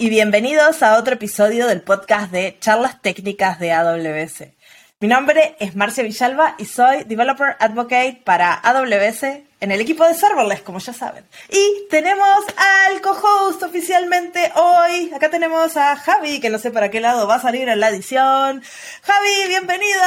y bienvenidos a otro episodio del podcast de Charlas Técnicas de AWS. Mi nombre es Marcia Villalba y soy Developer Advocate para AWS en el equipo de Serverless, como ya saben. Y tenemos al co-host oficialmente hoy. Acá tenemos a Javi, que no sé para qué lado va a salir en la edición. Javi, bienvenido.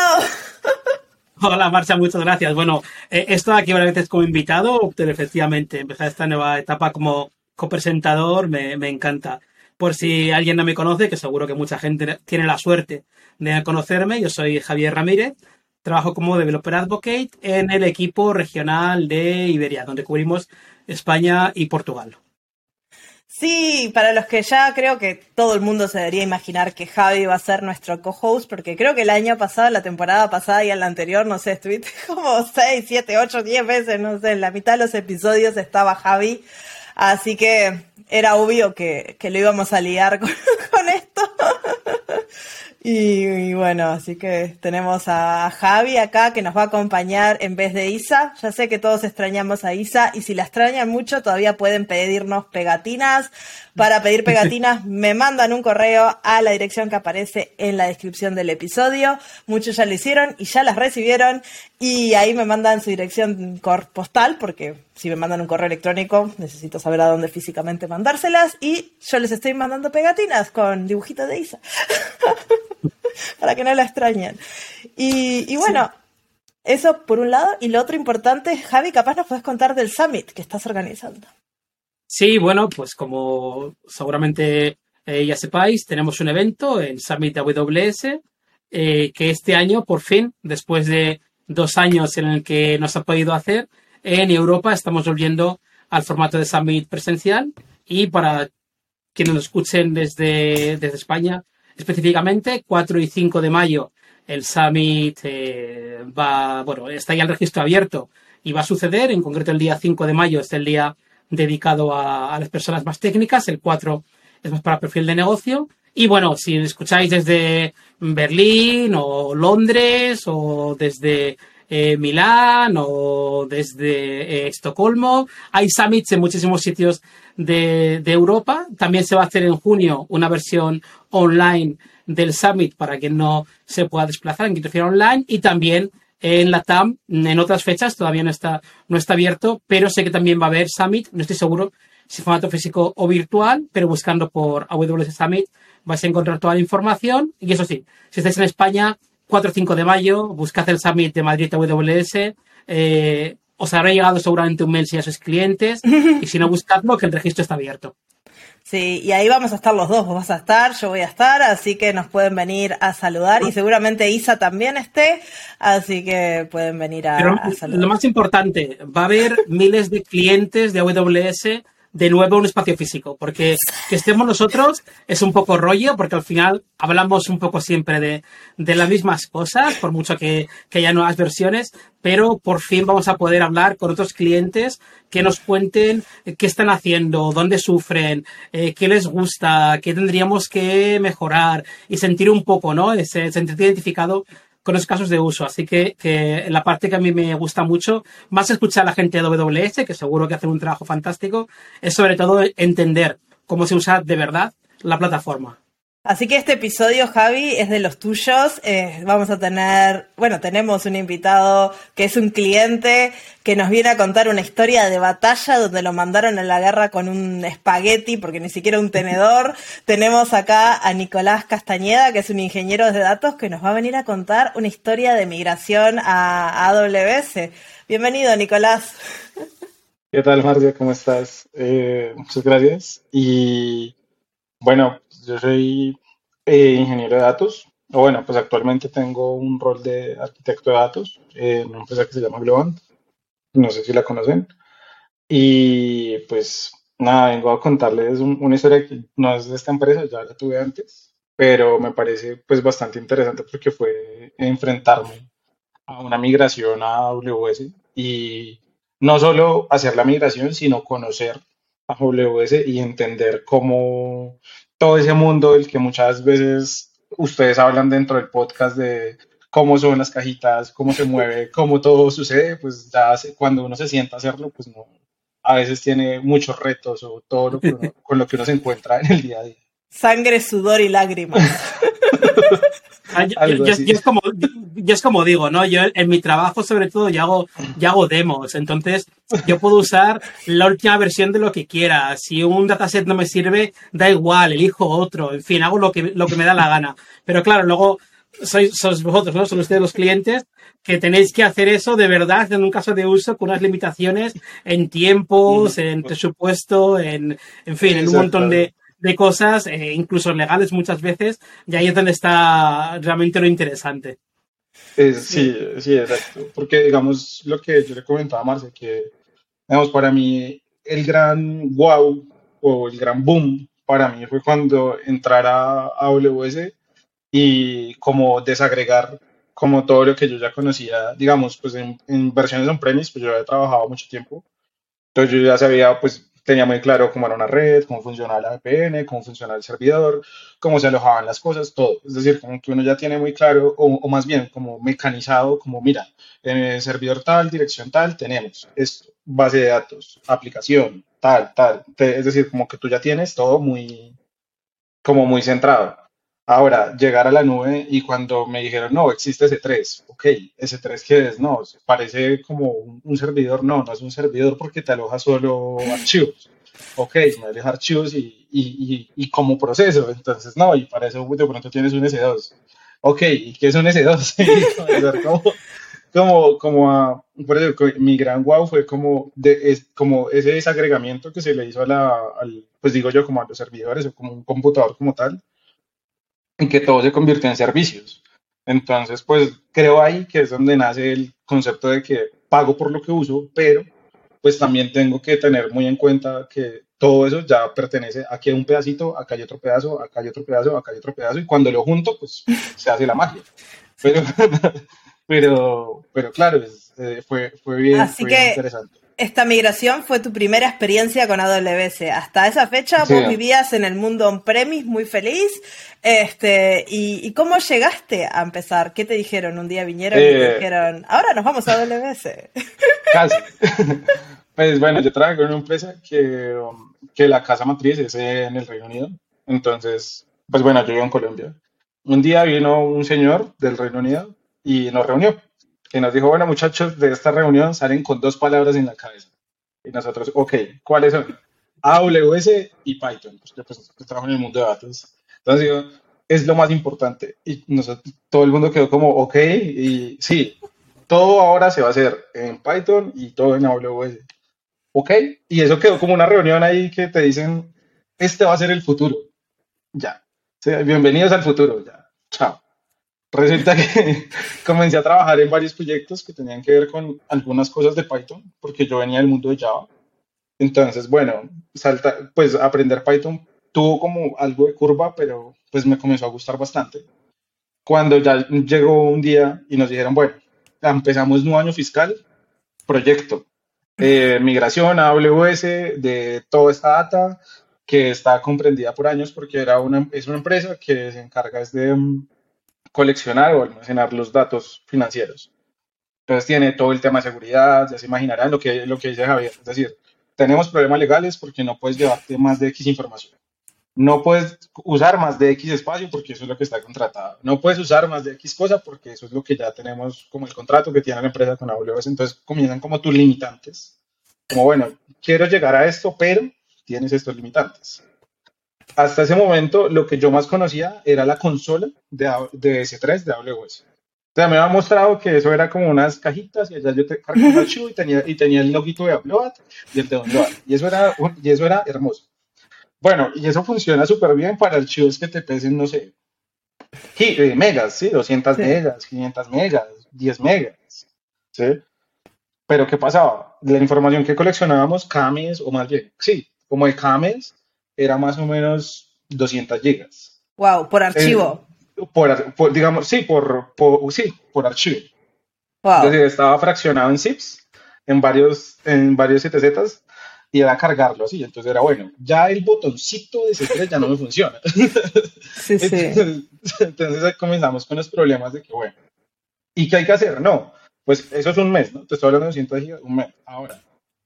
Hola Marcia, muchas gracias. Bueno, eh, esto aquí ahora veces como invitado, pero efectivamente empezar esta nueva etapa como copresentador me, me encanta. Por si alguien no me conoce, que seguro que mucha gente tiene la suerte de conocerme, yo soy Javier Ramírez, trabajo como Developer Advocate en el equipo regional de Iberia, donde cubrimos España y Portugal. Sí, para los que ya creo que todo el mundo se debería imaginar que Javi va a ser nuestro co-host, porque creo que el año pasado, la temporada pasada y en la anterior, no sé, estuviste como 6, 7, 8, 10 veces, no sé, en la mitad de los episodios estaba Javi, así que era obvio que, que lo íbamos a liar con, con esto. Y, bueno, así que tenemos a Javi acá que nos va a acompañar en vez de Isa. Ya sé que todos extrañamos a Isa y si la extrañan mucho todavía pueden pedirnos pegatinas. Para pedir pegatinas me mandan un correo a la dirección que aparece en la descripción del episodio. Muchos ya lo hicieron y ya las recibieron y ahí me mandan su dirección postal porque si me mandan un correo electrónico necesito saber a dónde físicamente mandárselas y yo les estoy mandando pegatinas con dibujitos de Isa. para que no la extrañen. Y, bueno, eso por un lado. Y lo otro importante, Javi, capaz nos puedes contar del summit que estás organizando. Sí, bueno, pues como seguramente eh, ya sepáis, tenemos un evento, el Summit AWS, eh, que este año, por fin, después de dos años en el que nos ha podido hacer, en Europa estamos volviendo al formato de Summit presencial y para quienes nos escuchen desde, desde España, específicamente, 4 y 5 de mayo, el Summit eh, va, bueno, está ya el registro abierto y va a suceder. En concreto, el día 5 de mayo es el día dedicado a, las personas más técnicas, el 4 es más para perfil de negocio. Y bueno, si escucháis desde Berlín o Londres o desde eh, Milán o desde eh, Estocolmo. Hay summits en muchísimos sitios de, Europa. También se va a hacer en junio una versión online del summit para que no se pueda desplazar en que online y también en la TAM en otras fechas todavía no está, no está abierto, pero sé que también va a haber Summit, no estoy seguro si formato físico o virtual, pero buscando por AWS Summit vais a encontrar toda la información. Y eso sí, si estáis en España, 4 o 5 de mayo, buscad el Summit de Madrid AWS. Eh, os habrá llegado seguramente un mail si a sus clientes. y si no, buscadlo, que el registro está abierto. Sí, y ahí vamos a estar los dos, vos vas a estar, yo voy a estar, así que nos pueden venir a saludar y seguramente Isa también esté, así que pueden venir a, a saludar. Lo más importante, va a haber miles de clientes de AWS de nuevo un espacio físico, porque que estemos nosotros es un poco rollo, porque al final hablamos un poco siempre de, de las mismas cosas, por mucho que, que, haya nuevas versiones, pero por fin vamos a poder hablar con otros clientes que nos cuenten qué están haciendo, dónde sufren, eh, qué les gusta, qué tendríamos que mejorar y sentir un poco, ¿no? Ese, sentir identificado con los casos de uso. Así que, que, la parte que a mí me gusta mucho, más escuchar a la gente de AWS, que seguro que hacen un trabajo fantástico, es sobre todo entender cómo se usa de verdad la plataforma. Así que este episodio, Javi, es de los tuyos. Eh, vamos a tener, bueno, tenemos un invitado que es un cliente que nos viene a contar una historia de batalla donde lo mandaron a la guerra con un espagueti, porque ni siquiera un tenedor. tenemos acá a Nicolás Castañeda, que es un ingeniero de datos, que nos va a venir a contar una historia de migración a AWS. Bienvenido, Nicolás. ¿Qué tal, Marcia? ¿Cómo estás? Eh, muchas gracias. Y bueno, yo soy eh, ingeniero de datos, o bueno, pues actualmente tengo un rol de arquitecto de datos en una empresa que se llama Globant, no sé si la conocen, y pues nada, vengo a contarles una historia que no es de esta empresa, ya la tuve antes, pero me parece pues bastante interesante porque fue enfrentarme a una migración a AWS y no solo hacer la migración, sino conocer a AWS y entender cómo todo ese mundo del que muchas veces ustedes hablan dentro del podcast de cómo son las cajitas, cómo se mueve, cómo todo sucede, pues ya cuando uno se sienta a hacerlo, pues no, a veces tiene muchos retos o todo lo con lo que uno se encuentra en el día a día. Sangre, sudor y lágrimas. Ah, yo, es como, yo, es como, digo, ¿no? Yo en mi trabajo, sobre todo, yo hago, yo hago demos. Entonces, yo puedo usar la última versión de lo que quiera. Si un dataset no me sirve, da igual, elijo otro. En fin, hago lo que, lo que me da la gana. Pero claro, luego sois, sois vosotros, ¿no? Son ustedes los clientes que tenéis que hacer eso de verdad en un caso de uso con unas limitaciones en tiempos, en presupuesto, en, en fin, en un montón de, de cosas, eh, incluso legales muchas veces, y ahí es donde está realmente lo interesante. sí, sí, exacto. Porque, digamos, lo que yo le comentaba a Marce, que, digamos, para mí el gran wow o el gran boom para mí fue cuando entrara a AWS y como desagregar como todo lo que yo ya conocía, digamos, pues en, en versiones on-premise, pues yo había trabajado mucho tiempo, entonces yo ya sabía, pues tenía muy claro cómo era una red, cómo funcionaba la VPN, cómo funcionaba el servidor, cómo se alojaban las cosas, todo. Es decir, como que uno ya tiene muy claro, o, más bien como mecanizado, como mira, en el servidor tal, dirección tal, tenemos esto, base de datos, aplicación, tal, tal. Es decir, como que tú ya tienes todo muy, como muy centrado. Ahora, llegar a la nube y cuando me dijeron, no, existe ese 3, ok, ese 3 qué es, no, parece como un, servidor, no, no es un servidor porque te aloja solo archivos, ok, me aleja archivos y, y, y, como proceso, entonces no, y para eso de pronto tienes un S2, ok, ¿y qué es un S2? como, como, como a, por eso, mi gran wow fue como, de, es, como ese desagregamiento que se le hizo a la, al, pues digo yo, como a los servidores o como un computador como tal en que todo se convirtió en servicios. Entonces, pues creo ahí que es donde nace el concepto de que pago por lo que uso, pero pues también tengo que tener muy en cuenta que todo eso ya pertenece, aquí hay un pedacito, acá hay otro pedazo, acá hay otro pedazo, acá hay otro pedazo, y cuando lo junto, pues se hace la magia. Pero, pero, pero claro, eh, fue, fue bien, Así que... interesante esta migración fue tu primera experiencia con AWS. Hasta esa fecha vos vivías en el mundo on-premise muy feliz. Este, y, cómo llegaste a empezar? ¿Qué te dijeron? Un día vinieron y te eh, dijeron, ahora nos vamos a AWS. Casi. pues bueno, yo trabajo en una empresa que, que la casa matriz es en el Reino Unido. Entonces, pues bueno, yo vivo en Colombia. Un día vino un señor del Reino Unido y nos reunió que nos dijo, bueno muchachos, de esta reunión salen con dos palabras en la cabeza. Y nosotros, ok, ¿cuáles son? AWS y Python. Pues yo pues, trabajo en el mundo de datos. Entonces digo, es lo más importante. Y nosotros, todo el mundo quedó como, ok, y sí, todo ahora se va a hacer en Python y todo en AWS. Ok, y eso quedó como una reunión ahí que te dicen, este va a ser el futuro. Ya. bienvenidos al futuro. Ya. Chao. Resulta que comencé a trabajar en varios proyectos que tenían que ver con algunas cosas de Python, porque yo venía del mundo de Java. Entonces, bueno, salta, pues aprender Python tuvo como algo de curva, pero pues me comenzó a gustar bastante. Cuando ya llegó un día y nos dijeron, bueno, empezamos nuevo año fiscal, proyecto, eh, migración a AWS de toda esta data que está comprendida por años porque era una, es una empresa que se encarga de coleccionar o almacenar los datos financieros. Entonces tiene todo el tema de seguridad, ya se imaginarán lo que, lo que dice Javier. Es decir, tenemos problemas legales porque no puedes llevarte más de X información. No puedes usar más de X espacio porque eso es lo que está contratado. No puedes usar más de X cosa porque eso es lo que ya tenemos como el contrato que tiene la empresa con AWS. Entonces comienzan como tus limitantes. Como, bueno, quiero llegar a esto, pero tienes estos limitantes hasta ese momento lo que yo más conocía era la consola de, de S3 de AWS. O sea, me había mostrado que eso era como unas cajitas y allá yo te cargaba un archivo y tenía, y tenía el loguito de Upload y el de Download. Y eso era, y eso era hermoso. Bueno, y eso funciona súper bien para archivos que te pesen, no sé, eh, megas, ¿sí? 200 megas, 500 megas, 10 megas, ¿sí? Pero ¿qué pasaba? La información que coleccionábamos cada mes, o más bien, sí, como de cada mes, era más o menos 200 gigas. Wow, por archivo. por, digamos, sí, por, sí, por archivo. Wow. estaba fraccionado en zips, en varios, en varios CTZs, y era cargarlo así. Entonces era bueno, ya el botoncito de c ya no me funciona. Sí, sí. Entonces, entonces comenzamos con los problemas de que, bueno, ¿y qué hay que hacer? No, pues eso es un mes, ¿no? Te estoy hablando de 200 gigas, un mes. Ahora,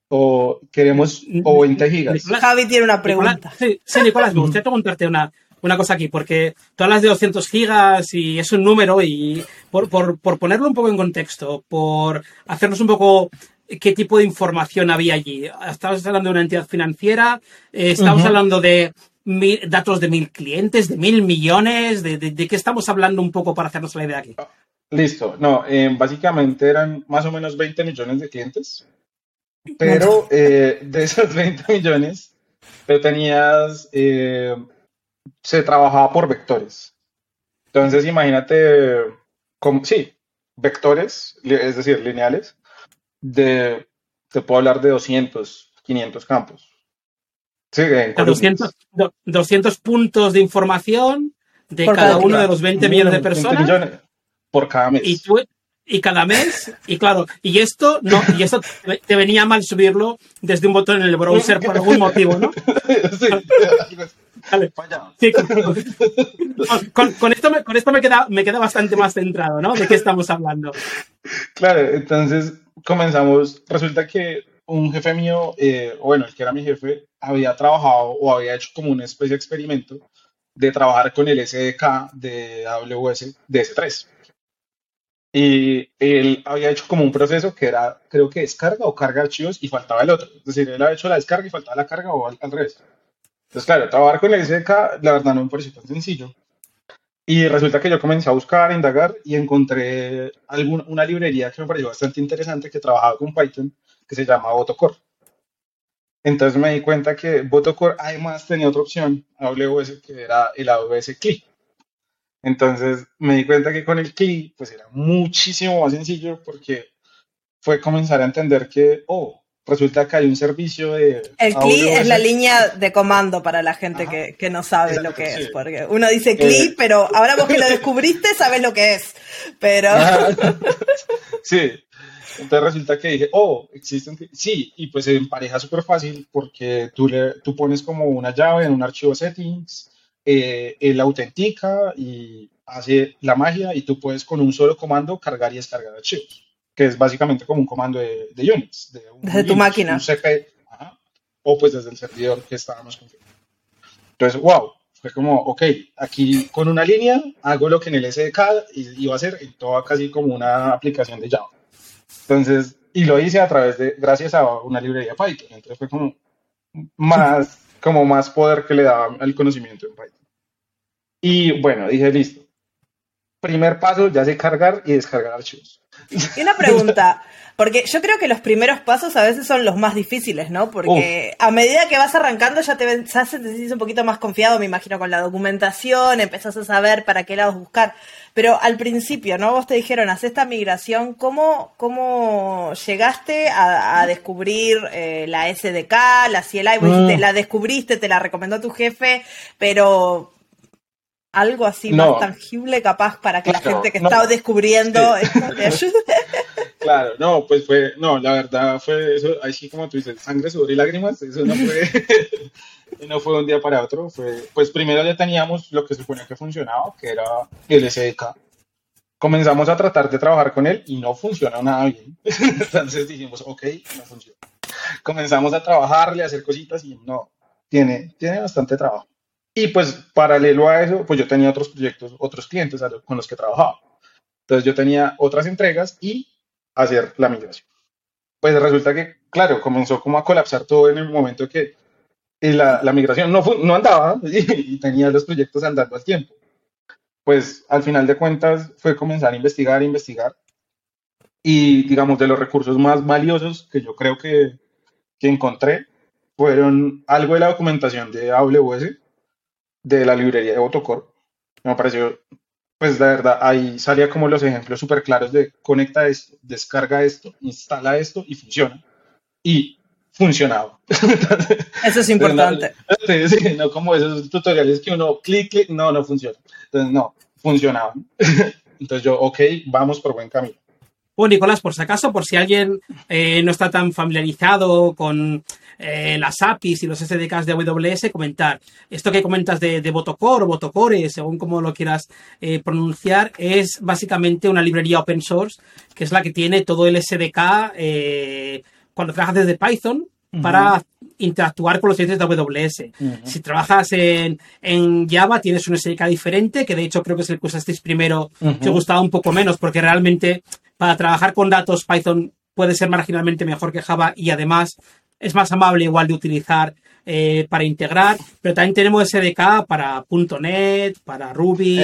o queremos o 20 gigas. Javi tiene una pregunta. sí, Nicolás, me gustaría preguntarte una, una cosa aquí, porque todas las de 200 gigas y es un número y por, por, por ponerlo un poco en contexto, por hacernos un poco qué tipo de información había allí. Estabas hablando de una entidad financiera, eh, estamos hablando de datos de mil clientes, de mil millones, de, de, qué estamos hablando un poco para hacernos la idea aquí. Listo, no, eh, básicamente eran más o menos 20 millones de clientes, pero eh, de esos 20 millones, pero tenías, se trabajaba por vectores. Entonces imagínate, como, sí, vectores, es decir, lineales, de, te puedo hablar de 200, 500 campos. Sí, 200, 200 puntos de información de cada, uno de los 20 millones de personas. Millones por cada mes. Y, y cada mes, y claro, y esto no, y esto te venía mal subirlo desde un botón en el browser por algún motivo, ¿no? Sí. Sí, con, con, esto, me, con esto me queda, me queda bastante más centrado, ¿no? ¿De qué estamos hablando? Claro, entonces comenzamos, resulta que un jefe mío, eh, bueno, el que era mi jefe, había trabajado o había hecho como una especie de experimento de trabajar con el SDK de AWS de S3. Y él había hecho como un proceso que era, creo que descarga o carga archivos y faltaba el otro. Es decir, él había hecho la descarga y faltaba la carga o al, revés. Entonces, claro, trabajar con el SDK, la verdad no me pareció tan sencillo. Y resulta que yo comencé a buscar, a indagar y encontré alguna, una librería que me pareció bastante interesante que trabajaba con Python, que se llama Botocore. Entonces me di cuenta que Botocore además tenía otra opción, AWS, que era el AWS CLI. Entonces me di cuenta que con el CLI pues era muchísimo más sencillo porque fue comenzar a entender que, oh, resulta que hay un servicio de... El CLI es la línea de comando para la gente que, no sabe lo que es, porque uno dice CLI, eh, pero ahora vos que lo descubriste sabes lo que es, pero... sí, entonces resulta que dije, oh, existen, sí, y pues se empareja súper fácil porque tú, le, tú pones como una llave en un archivo settings, eh, él autentica y hace la magia y tú puedes con un solo comando cargar y descargar archivos que es básicamente como un comando de, de Unix. De desde tu máquina. o pues desde el servidor que estábamos configurando. Entonces, wow, fue como, ok, aquí con una línea hago lo que en el SDK iba a ser en toda casi como una aplicación de Java. Entonces, y lo hice a través de, gracias a una librería Python. Entonces fue como más, como más poder que le daba al conocimiento en Python. Y bueno, dije, listo. Primer paso, ya sé cargar y descargar archivos. Y una pregunta, porque yo creo que los primeros pasos a veces son los más difíciles, ¿no? Porque a medida que vas arrancando ya te, ya te sientes un poquito más confiado, me imagino, con la documentación, empezás a saber para qué lados buscar. Pero al principio, ¿no? Vos te dijeron, haz esta migración, ¿cómo, cómo llegaste a, descubrir eh, la SDK, la CLI? Vos dijiste, mm. la descubriste, te la recomendó tu jefe, pero algo así más tangible capaz para que la gente que está descubriendo te ayude. Claro, no, pues fue, no, la verdad fue eso, así como tú dices, sangre, sudor y lágrimas, eso no fue, no fue un día para otro, fue, pues primero ya teníamos lo que suponía que funcionaba, que era el SDK. Comenzamos a tratar de trabajar con él y no funcionó nada bien. Entonces dijimos, ok, no funciona. Comenzamos a trabajarle, a hacer cositas y no, tiene, tiene bastante trabajo. Y pues paralelo a eso, pues yo tenía otros proyectos, otros clientes con los que trabajaba. Entonces yo tenía otras entregas y hacer la migración. Pues resulta que, claro, comenzó como a colapsar todo en el momento que la, la migración no, no andaba y, tenía los proyectos andando al tiempo. Pues al final de cuentas fue comenzar a investigar, investigar. Y digamos, de los recursos más valiosos que yo creo que, que encontré fueron algo de la documentación de AWS, de la librería de Autocore. Me pareció, pues la verdad, ahí salía como los ejemplos súper claros de conecta esto, descarga esto, instala esto y funciona. Y funcionaba. Eso es importante. No, no, como esos tutoriales que uno clic, clic, no, no funciona. Entonces, no, funcionaba. Entonces yo, ok, vamos por buen camino. Bueno, Nicolás, por si acaso, por si alguien eh, no está tan familiarizado con eh, las APIs y los SDKs de AWS, comentar. Esto que comentas de, de Botocore o Botocore, según como lo quieras eh, pronunciar, es básicamente una librería open source, que es la que tiene todo el SDK cuando trabajas desde Python para interactuar con los servicios de AWS. Si trabajas en, en, Java, tienes un SDK diferente, que de hecho creo que es el que usasteis primero, que gustaba un poco menos, porque realmente para trabajar con datos Python puede ser marginalmente mejor que Java y además es más amable igual de utilizar eh, para integrar, pero también tenemos SDK para .NET, para Ruby,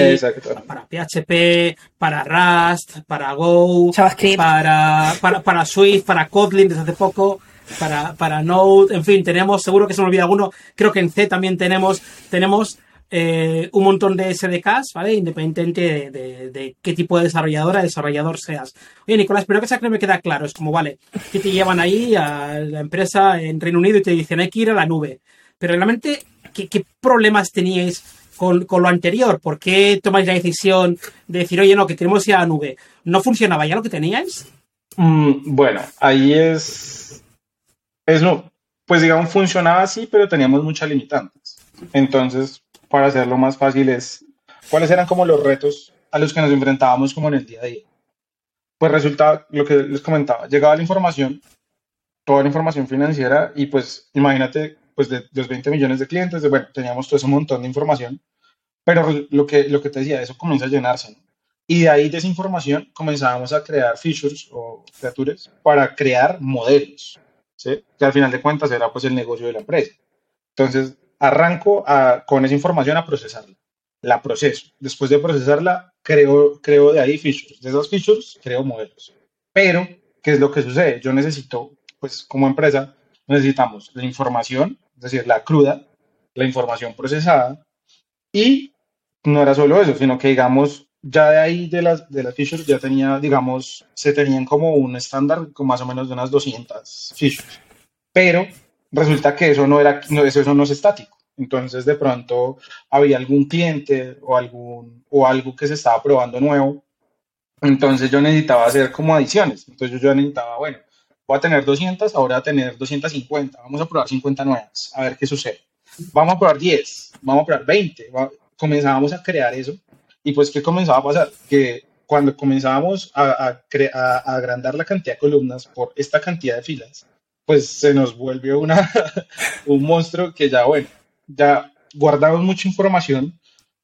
para, PHP, para Rust, para Go, Para, para, para Swift, para Kotlin desde hace poco, para, para Node, en fin, tenemos, seguro que se me olvida alguno, creo que en C también tenemos, tenemos eh, un montón de SDKs, ¿vale? Independientemente de, qué tipo de desarrolladora, desarrollador seas. Oye, Nicolás, pero que esa me queda claro. Es como, vale, que te llevan ahí a la empresa en Reino Unido y te dicen hay que ir a la nube. Pero realmente, ¿qué, problemas teníais con, lo anterior? ¿Por qué tomáis la decisión de decir, oye, no, que queremos ir a la nube? ¿No funcionaba ya lo que teníais? Mm, bueno, ahí es. Es no. Pues digamos, funcionaba así, pero teníamos muchas limitantes. Entonces, para hacerlo más fácil es, ¿cuáles eran como los retos a los que nos enfrentábamos como en el día a día? Pues resulta lo que les comentaba, llegaba la información, toda la información financiera y pues imagínate, pues de los 20 millones de clientes, de, bueno, teníamos todo ese montón de información, pero lo que, lo que te decía, eso comienza a llenarse. Y de ahí de esa información comenzábamos a crear features o criaturas para crear modelos, ¿sí? que al final de cuentas era pues el negocio de la empresa. Entonces, arranco con esa información a procesarla. La proceso. Después de procesarla, creo, creo de ahí features. De esos features, creo modelos. Pero, ¿qué es lo que sucede? Yo necesito, pues como empresa, necesitamos la información, es decir, la cruda, la información procesada, y no era solo eso, sino que, digamos, ya de ahí de las, de las features ya tenía, digamos, se tenían como un estándar con más o menos de unas 200 features. Pero resulta que eso no era, no, eso no es estático. Entonces, de pronto había algún cliente o, algún, o algo que se estaba probando nuevo. Entonces, yo necesitaba hacer como adiciones. Entonces, yo necesitaba, bueno, voy a tener 200, ahora voy a tener 250. Vamos a probar 50 nuevas, a ver qué sucede. Vamos a probar 10, vamos a probar 20. Comenzábamos a crear eso. Y pues, ¿qué comenzaba a pasar? Que cuando comenzábamos a, a, a agrandar la cantidad de columnas por esta cantidad de filas, pues se nos vuelve una, un monstruo que ya, bueno, ya guardamos mucha información,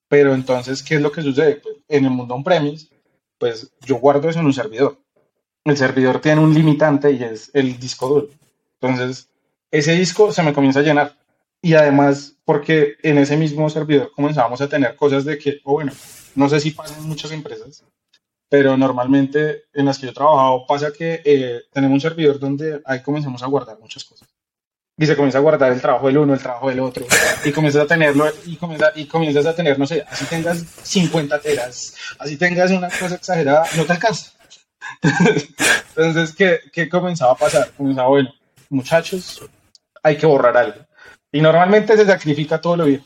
pero entonces, ¿qué es lo que sucede? Pues, en el mundo on-premise, pues yo guardo eso en un servidor. El servidor tiene un limitante y es el disco duro. Entonces, ese disco se me comienza a llenar. Y además, porque en ese mismo servidor comenzábamos a tener cosas de que, o bueno, no sé si pasa en muchas empresas, pero normalmente en las que yo he trabajado pasa que eh, tenemos un servidor donde ahí comenzamos a guardar muchas cosas. Y se comienza a guardar el trabajo del uno, el trabajo del otro, y comienzas a tenerlo, y, comienza, y comienzas a tener, no sé, así tengas 50 teras, así tengas una cosa exagerada, no te alcanza. Entonces, ¿qué, ¿qué comenzaba a pasar? Comenzaba, bueno, muchachos, hay que borrar algo. Y normalmente se sacrifica todo lo viejo.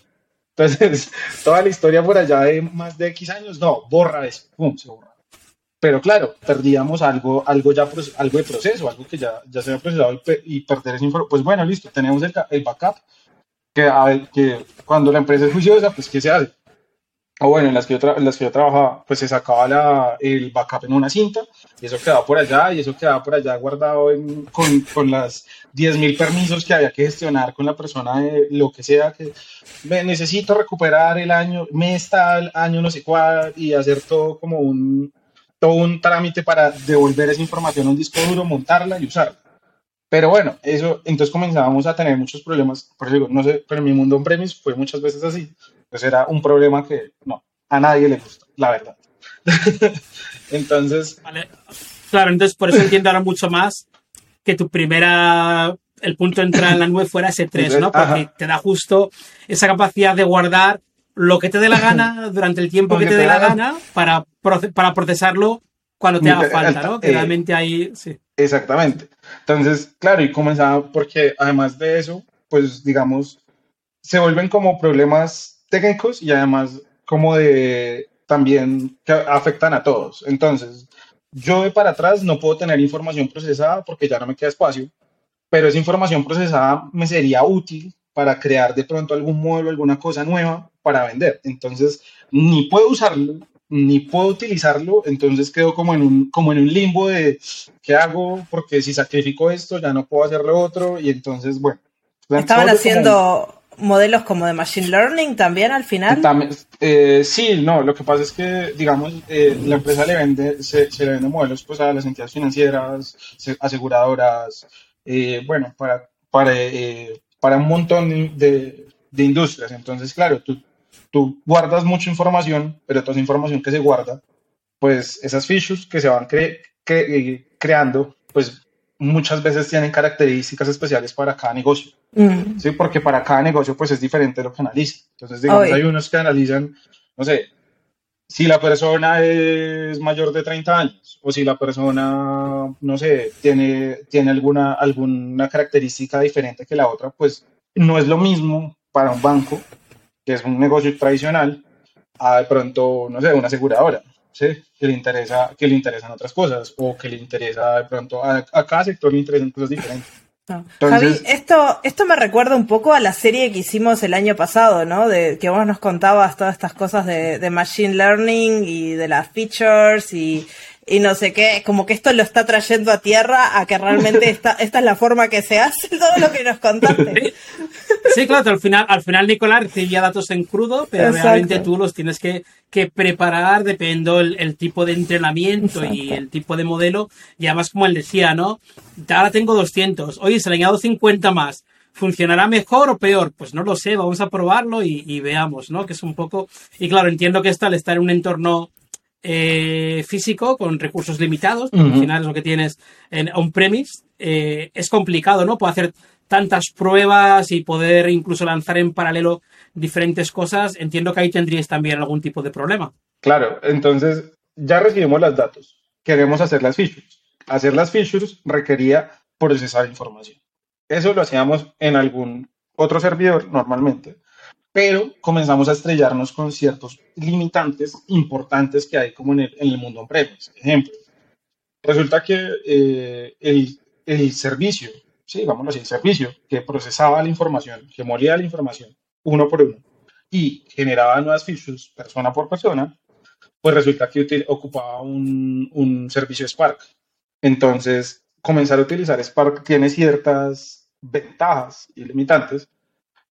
Entonces, toda la historia por allá de más de X años, no, borra eso, pum, se borra pero claro, perdíamos algo, algo ya algo de proceso, algo que ya, ya se había procesado y, perder ese información. Pues bueno, listo, tenemos el, el backup, que, que cuando la empresa es juiciosa, pues ¿qué se hace? O bueno, en las que yo, en las que yo trabajaba, pues se sacaba la, el backup en una cinta y eso quedaba por allá y eso quedaba por allá guardado en, con, con las 10.000 permisos que había que gestionar con la persona de lo que sea, que necesito recuperar el año, mes tal, año no sé cuál y hacer todo como un, todo un trámite para devolver esa información a un disco duro, montarla y usarla. Pero bueno, eso, entonces comenzábamos a tener muchos problemas. Por eso digo, no sé, pero en mi mundo on-premise fue muchas veces así. Pues era un problema que no, a nadie le gusta, la verdad. entonces. Vale. Claro, entonces por eso entiendo ahora mucho más que tu primera, el punto de entrar en la nube fuera ese 3, ¿no? Porque te da justo esa capacidad de guardar lo que te dé la gana durante el tiempo que te dé la gana para, para procesarlo cuando te haga falta, ¿no? Que eh, realmente ahí, sí. Exactamente. Entonces, claro, y comenzaba porque además de eso, pues digamos, se vuelven como problemas técnicos y además como de también que afectan a todos. Entonces, yo de para atrás no puedo tener información procesada porque ya no me queda espacio, pero esa información procesada me sería útil para crear de pronto algún modelo, alguna cosa nueva para vender. Entonces, ni puedo usarlo, ni puedo utilizarlo, entonces quedo como en un, como en un limbo de qué hago, porque si sacrifico esto, ya no puedo hacer lo otro, y entonces, bueno, Estaban haciendo modelos como de Machine Learning también al final. Eh, sí, no, lo que pasa es que, digamos, eh, la empresa le vende, se, le vende modelos pues, a las entidades financieras, aseguradoras, eh, bueno, para, para, para un montón de, de, industrias. Entonces, claro, tú, tú guardas mucha información, pero toda esa información que se guarda, pues esas fichas que se van creando, pues muchas veces tienen características especiales para cada negocio. Mm. Sí, porque para cada negocio pues es diferente lo que analiza. Entonces, digamos, hay unos que analizan, no sé, si la persona es mayor de 30 años o si la persona, no sé, tiene, tiene alguna, alguna característica diferente que la otra, pues no es lo mismo para un banco, que es un negocio tradicional, a de pronto, no sé, una aseguradora. ¿sí? que le interesa, que le interesan otras cosas o que le interesa de pronto a, cada sector le interesan cosas diferentes. Javi, esto, esto me recuerda un poco a la serie que hicimos el año pasado, ¿no? De que vos nos contabas todas estas cosas de, de machine learning y de las features y, y no sé qué, como que esto lo está trayendo a tierra a que realmente esta, esta es la forma que se hace todo lo que nos contaste. Sí, claro, al final, al final Nicolás recibía datos en crudo, pero realmente tú los tienes que, que preparar dependiendo el, tipo de entrenamiento y el tipo de modelo. Y además, como él decía, ¿no? Ahora tengo 200, oye, se le añado 50 más. ¿Funcionará mejor o peor? Pues no lo sé, vamos a probarlo y, y veamos, ¿no? Que es un poco... Y claro, entiendo que esto al estar en un entorno eh, físico con recursos limitados, al final es lo que tienes en on-premise, eh, es complicado, ¿no? Puedo hacer tantas pruebas y poder incluso lanzar en paralelo diferentes cosas. Entiendo que ahí tendríais también algún tipo de problema. Claro, entonces ya recibimos los datos, queremos hacer las features. Hacer las features requería procesar información. Eso lo hacíamos en algún otro servidor normalmente pero comenzamos a estrellarnos con ciertos limitantes importantes que hay como en el, en el mundo on-premise. Ejemplo, resulta que eh, el, el, servicio, sí, digámoslo así, servicio que procesaba la información, que molía la información uno por uno y generaba nuevas features persona por persona, pues resulta que ocupaba un, un servicio Spark. Entonces, comenzar a utilizar Spark tiene ciertas ventajas y limitantes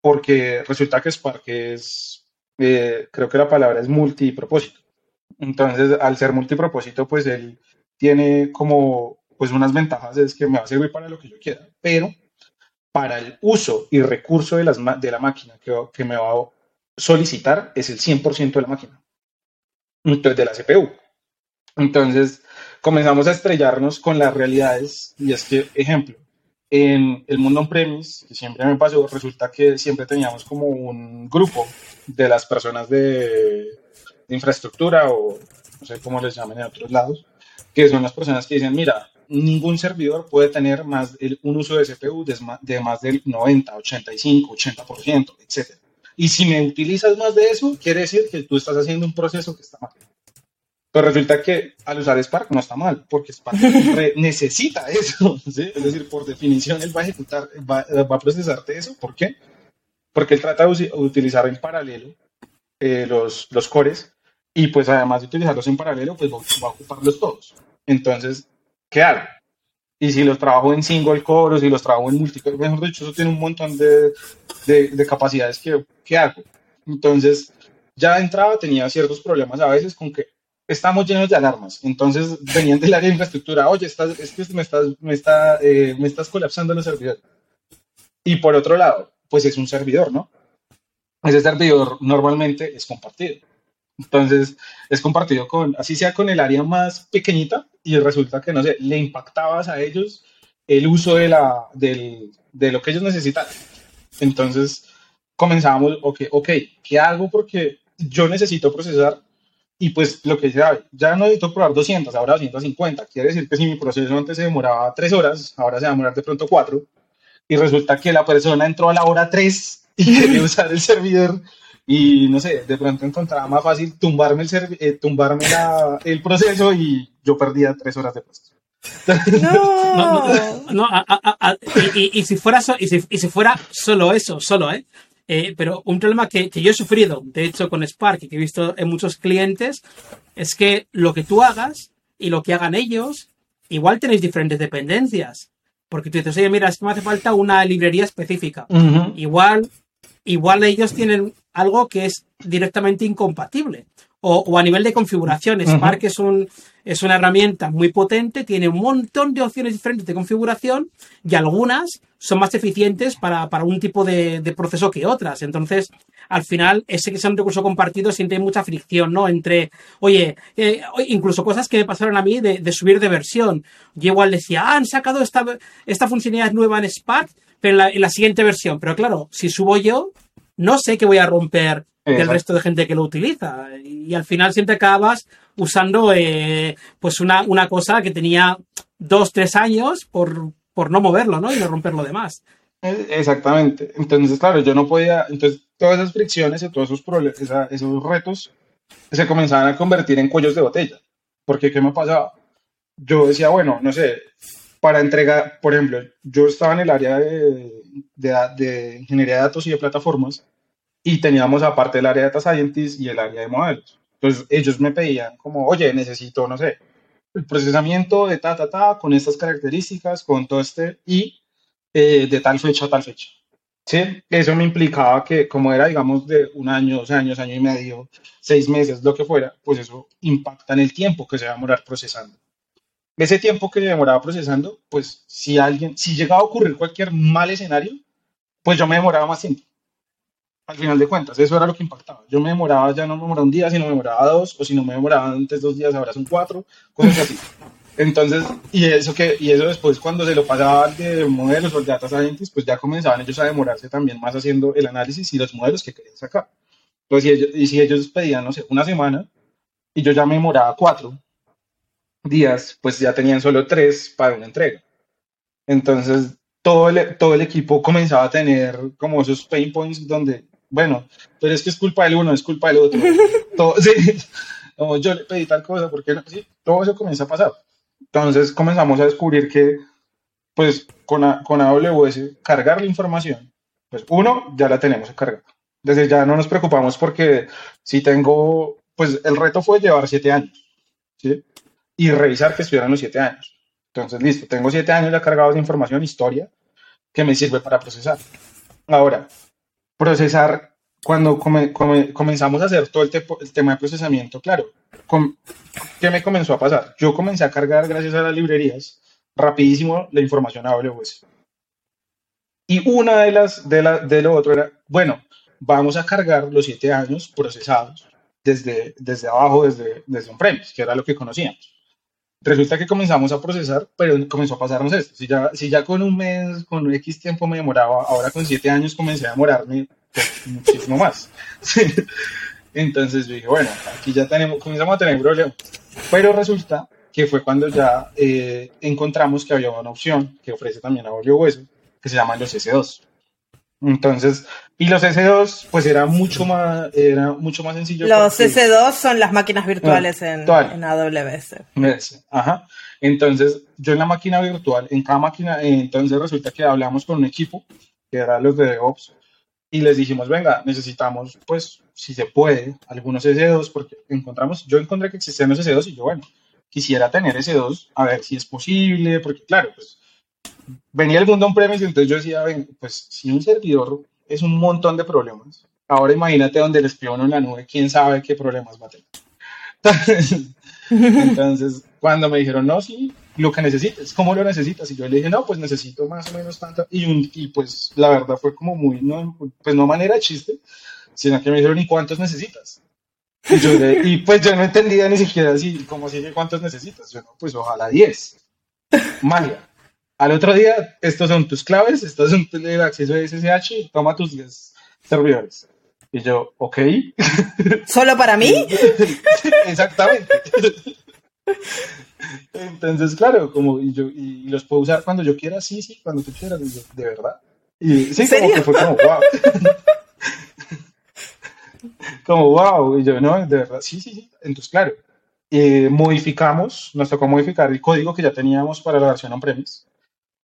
porque resulta que Spark es, eh, creo que la palabra es multipropósito. Entonces, al ser multipropósito, pues él tiene como, pues unas ventajas, es que me va a servir para lo que yo quiera, pero para el uso y recurso de, las, de la máquina que, que me va a solicitar es el 100% de la máquina, entonces de la CPU. Entonces, comenzamos a estrellarnos con las realidades y es que, ejemplo, en el mundo on-premise, que siempre me pasó, resulta que siempre teníamos como un grupo de las personas de, infraestructura o no sé cómo les llaman en otros lados, que son las personas que dicen, mira, ningún servidor puede tener más un uso de CPU de más del 90, 85, 80%, etc. Y si me utilizas más de eso, quiere decir que tú estás haciendo un proceso que está mal. Pero resulta que al usar Spark no está mal, porque Spark necesita eso. ¿sí? Es decir, por definición él va a ejecutar, va, a procesarte eso. ¿Por qué? Porque él trata de utilizar en paralelo eh, los, los cores y pues además de utilizarlos en paralelo, pues va, a ocuparlos todos. Entonces, ¿qué hago? Y si los trabajo en single core o si los trabajo en multicore, mejor dicho, eso tiene un montón de, de, de capacidades que, que hago. Entonces, ya de entrada tenía ciertos problemas a veces con que estamos llenos de alarmas. Entonces venían del área de infraestructura, oye, estás, es que me estás, me, está, eh, me estás colapsando los servidores. Y por otro lado, pues es un servidor, ¿no? Ese servidor normalmente es compartido. Entonces es compartido con, así sea con el área más pequeñita y resulta que, no sé, le impactabas a ellos el uso de, la, del, de lo que ellos necesitan. Entonces comenzamos, ok, ok, ¿qué hago? Porque yo necesito procesar y pues lo que ya, ya no necesito probar 200, ahora 250. Quiere decir que si mi proceso antes se demoraba 3 horas, ahora se va a demorar de pronto 4. Y resulta que la persona entró a la hora 3 y quería usar el servidor. Y no sé, de pronto encontraba más fácil tumbarme el, eh, tumbarme la, el proceso y yo perdía 3 horas de proceso. No, no, y, si fuera y, si, y si fuera solo eso, solo, ¿eh? Eh, pero un problema que, yo he sufrido, de hecho, con Spark y que he visto en muchos clientes, es que lo que tú hagas y lo que hagan ellos, igual tenéis diferentes dependencias. Porque tú dices, oye, mira, es que me hace falta una librería específica. Igual, igual ellos tienen algo que es directamente incompatible. O, o a nivel de configuración, Ujú. Spark es, un, es una herramienta muy potente, tiene un montón de opciones diferentes de configuración y algunas son más eficientes para, para un tipo de, de proceso que otras. Entonces, al final, ese que sea un recurso compartido siempre hay mucha fricción, ¿no? Entre, oye, eh, incluso cosas que me pasaron a mí de, de subir de versión. Yo igual decía, ah, han sacado esta, esta funcionalidad nueva en Spark, pero en la, en la siguiente versión. Pero claro, si subo yo, no sé qué voy a romper del Exacto. resto de gente que lo utiliza. Y al final siempre acabas usando eh, pues una, una cosa que tenía dos, tres años por, por no moverlo, ¿no? Y no romper lo demás. Eh, Exactamente. Entonces, claro, yo no podía, entonces todas esas fricciones y todos esos problemas, esos retos se comenzaban a convertir en cuellos de botella. Porque, ¿qué me pasaba? Yo decía, bueno, no sé, para entregar, por ejemplo, yo estaba en el área de, de, de ingeniería de datos y de plataformas y teníamos aparte el área de data scientist y el área de modelos. Entonces, ellos me pedían como, oye, necesito, no sé, el procesamiento de ta, ta, ta, con estas características, con todo este, y eh, de tal fecha a tal fecha. Sí, eso me implicaba que como era, digamos, de un año, dos años, año y medio, seis meses, lo que fuera, pues eso impacta en el tiempo que se va a demorar procesando. Ese tiempo que demoraba procesando, pues si alguien, si llegaba a ocurrir cualquier mal escenario, pues yo me demoraba más tiempo. Al final de cuentas, eso era lo que impactaba. Yo me demoraba, ya no me demoraba un día, sino me demoraba dos, o si no me demoraba antes dos días, ahora son cuatro, cosas así. Entonces, y eso que, y eso después cuando se lo pasaba al de modelos o de data scientist, pues ya comenzaban ellos a demorarse también más haciendo el análisis y los modelos que querían sacar. Entonces, si ellos, y si ellos pedían, no sé, una semana, y yo ya me demoraba cuatro días, pues ya tenían solo tres para una entrega. Entonces, todo el, todo el equipo comenzaba a tener como esos pain points donde, bueno, pero es que es culpa del uno, es culpa del otro. Todo, sí, como yo le pedí tal cosa, porque no? Sí, todo eso comienza a pasar. Entonces comenzamos a descubrir que, pues, con, A- con AWS, cargar la información, pues, uno, ya la tenemos cargada. Desde ya no nos preocupamos porque si tengo, pues, el reto fue llevar siete años, ¿sí? Y revisar que estuvieran los siete años. Entonces, listo, tengo siete años ya cargados de información, historia, que me sirve para procesar. Ahora, procesar, cuando come- come- comenzamos a hacer todo el, tepo- el tema de procesamiento, claro, com- ¿qué me comenzó a pasar? Yo comencé a cargar, gracias a las librerías, rapidísimo la información a AWS. Y una de las, de, la, de lo otro era, bueno, vamos a cargar los siete años procesados desde, desde abajo, desde, desde on-premise, que era lo que conocíamos. Resulta que comenzamos a procesar, pero comenzó a pasarnos esto. Si ya, si ya con un mes, con X tiempo me demoraba, ahora con siete años comencé a demorarme pues, muchísimo más. Entonces yo dije, bueno, aquí ya tenemos, comenzamos a tener problemas. Pero resulta que fue cuando ya eh, encontramos que había una opción que ofrece también AWS, que se llaman los S2. Entonces, y los S2, pues era mucho más, era mucho más sencillo. Los porque- S2 son las máquinas virtuales en, total. en AWS. Ajá. Entonces, yo en la máquina virtual, en cada máquina, eh, entonces resulta que hablamos con un equipo, que eran los de DevOps, y les dijimos, venga, necesitamos, pues, si se puede, algunos S2, porque encontramos, yo encontré que existían los S2 y yo, bueno, quisiera tener S2, a ver si es posible, porque claro, pues, venía el mundo on-premise, entonces yo decía, ven, pues, si un servidor es un montón de problemas, ahora imagínate donde les pido uno en la nube, quién sabe qué problemas va a tener. Entonces, entonces, cuando me dijeron, no, sí, lo que necesitas, ¿cómo lo necesitas? Y yo le dije, no, pues necesito más o menos tanto. Y, un, y pues la verdad fue como muy, no, pues no manera de chiste, sino que me dijeron, ¿y cuántos necesitas? Y, yo le- y pues yo no entendía ni siquiera así, como que cuántos necesitas. Yo, no, pues ojalá 10. Magia. Al otro día, estos son tus claves, estos son el acceso a SSH, toma tus 10 servidores. Y yo, ok. ¿Solo para mí? Exactamente. Entonces, claro, como y yo y los puedo usar cuando yo quiera, sí, sí, cuando tú quieras, y yo, de verdad. Y sí, ¿En como que fue como wow. como wow, y yo no, de verdad, sí, sí, sí. Entonces, claro, eh, modificamos, nos tocó modificar el código que ya teníamos para la versión on-premise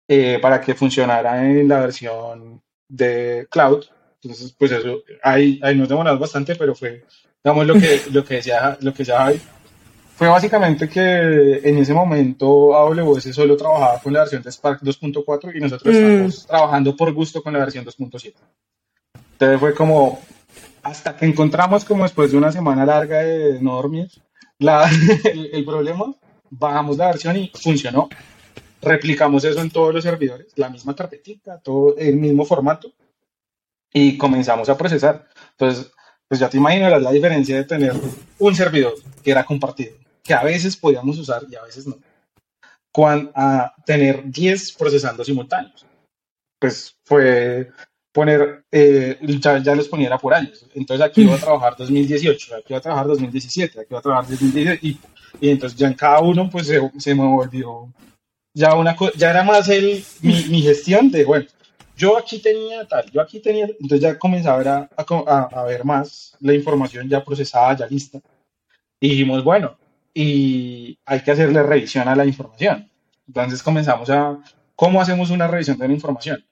eh, para que funcionara en la versión de cloud. Entonces, pues eso, ahí, ahí nos demoramos bastante, pero fue, digamos, lo que, lo que decía, lo que decía Javi, fue básicamente que en ese momento AWS solo trabajaba con la versión de Spark 2.4 y nosotros Mm. estábamos trabajando por gusto con la versión 2.7. Entonces fue como, hasta que encontramos como después de una semana larga de no dormir, la- el, el problema, bajamos la versión y funcionó. Replicamos eso en todos los servidores, la misma carpetita, todo el mismo formato y comenzamos a procesar. Entonces, pues ya te imaginarás la diferencia de tener un servidor que era compartido, que a veces podíamos usar y a veces no, cuan- a tener 10 procesando simultáneos. Pues fue poner, eh, ya, ya los ponía por años. Entonces aquí iba a trabajar 2018, aquí iba a trabajar 2017, aquí iba a trabajar 2018 y, y entonces ya en cada uno pues se, se me volvió ya una ya era más el, mi, mi gestión de, bueno, yo aquí tenía tal, yo aquí tenía, entonces ya comenzaba a a, a ver más la información ya procesada, ya lista. Y dijimos, bueno, y hay que hacerle revisión a la información. Entonces comenzamos a, ¿cómo hacemos una revisión de la información?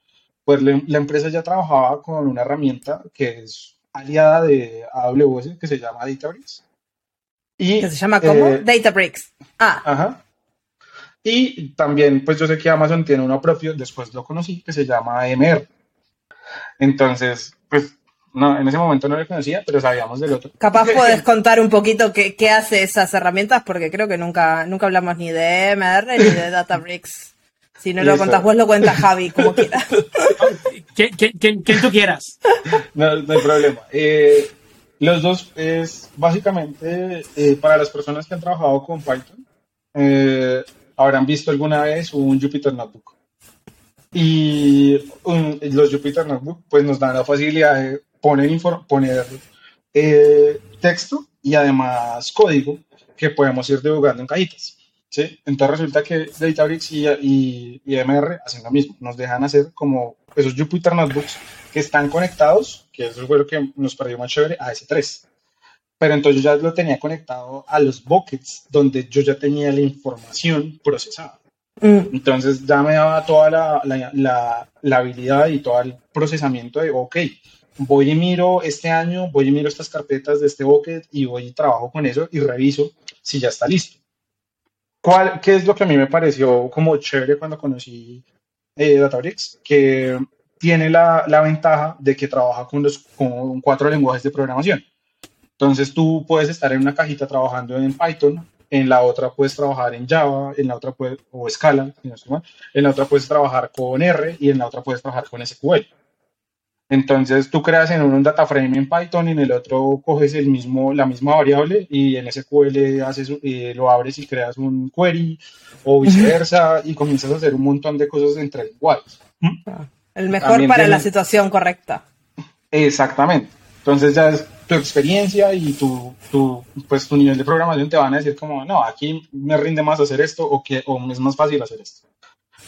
Pues le- la empresa ya trabajaba con una herramienta que es aliada de AWS, que se llama Databricks. Y, Que se llama como eh, Databricks. Ah, Ajá. Y también, pues yo sé que Amazon tiene uno propio, después lo conocí, que se llama AMR. Entonces, pues, no, en ese momento no lo conocía, pero sabíamos del otro. capaz podés contar un poquito qué, qué hace esas herramientas, porque creo que nunca, nunca hablamos ni de MR ni de Databricks. Si no lo contás vos, lo cuenta Javi, como quiera. ¿Quién, quién- quién- quién tú quieras? No, no hay problema. Eh, los dos es básicamente eh, para las personas que han trabajado con Python, eh, habrán visto alguna vez un Jupyter Notebook. Y um, los Jupyter Notebook pues nos dan la facilidad de poner, poner eh, texto y además código que podemos ir dibujando en cajitas. ¿sí? Entonces resulta que Databricks y, y, y MR hacen lo mismo, nos dejan hacer como esos Jupyter Notebooks que están conectados, que eso fue lo que nos pareció más chévere, a S3. Pero entonces yo ya lo tenía conectado a los buckets donde yo ya tenía la información procesada. Mm, Entonces ya me daba toda la, la, la, la habilidad y todo el procesamiento de, ok, voy y miro este año, voy y miro estas carpetas de este bucket y voy y trabajo con eso y reviso si ya está listo. ¿Cuál, ¿Qué es lo que a mí me pareció como chévere cuando conocí eh, Databricks? Que tiene la, la ventaja de que trabaja con, los, con cuatro lenguajes de programación. Entonces tú puedes estar en una cajita trabajando en Python, en la otra puedes trabajar en Java, en la otra puedes, o Scala, si no estoy mal, en la otra puedes trabajar con R y en la otra puedes trabajar con SQL. Entonces tú creas en uno un data frame en Python y en el otro coges el mismo, la misma variable y en SQL haces, eh, lo abres y creas un query o viceversa y comienzas a hacer un montón de cosas entre lenguajes. el mejor También para tiene- la situación correcta. Exactamente. Entonces ya es tu experiencia y tu, tu, pues, tu nivel de programación te van a decir como, no, aquí me rinde más hacer esto o, que, o es más fácil hacer esto.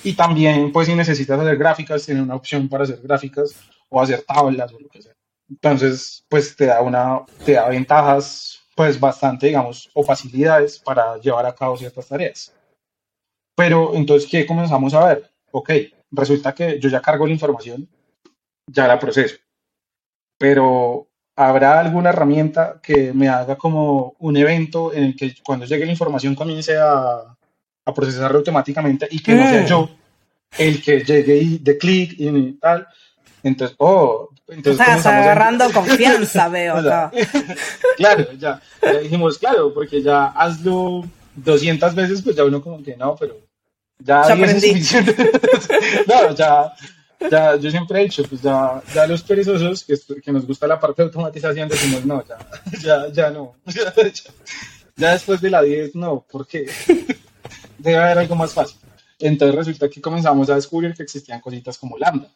Y también, pues si necesitas hacer gráficas, tiene una opción para hacer gráficas o hacer tablas o lo que sea. Entonces, pues te da una, te da ventajas, pues bastante, digamos, o facilidades para llevar a cabo ciertas tareas. Pero entonces, ¿qué comenzamos a ver? Ok, resulta que yo ya cargo la información, ya la proceso pero ¿habrá alguna herramienta que me haga como un evento en el que cuando llegue la información comience a, a procesarlo automáticamente y que no sea Mm. yo el que llegue y de clic y tal? Entonces, oh, entonces Estás a- agarrando confianza, veo O sea, acá. claro, ya, ya dijimos, claro, porque ya hazlo 200 veces, pues ya uno como que no, pero ya, Ya 10 es aprendí. suficiente. no, ya, ya, yo siempre he dicho, pues ya, ya los perezosos, que, que nos gusta la parte de automatización, decimos, no, ya, ya, ya no. Ya, ya- ya después de la 10, no, porque debe haber algo más fácil. Entonces resulta que comenzamos a descubrir que existían cositas como Lambda.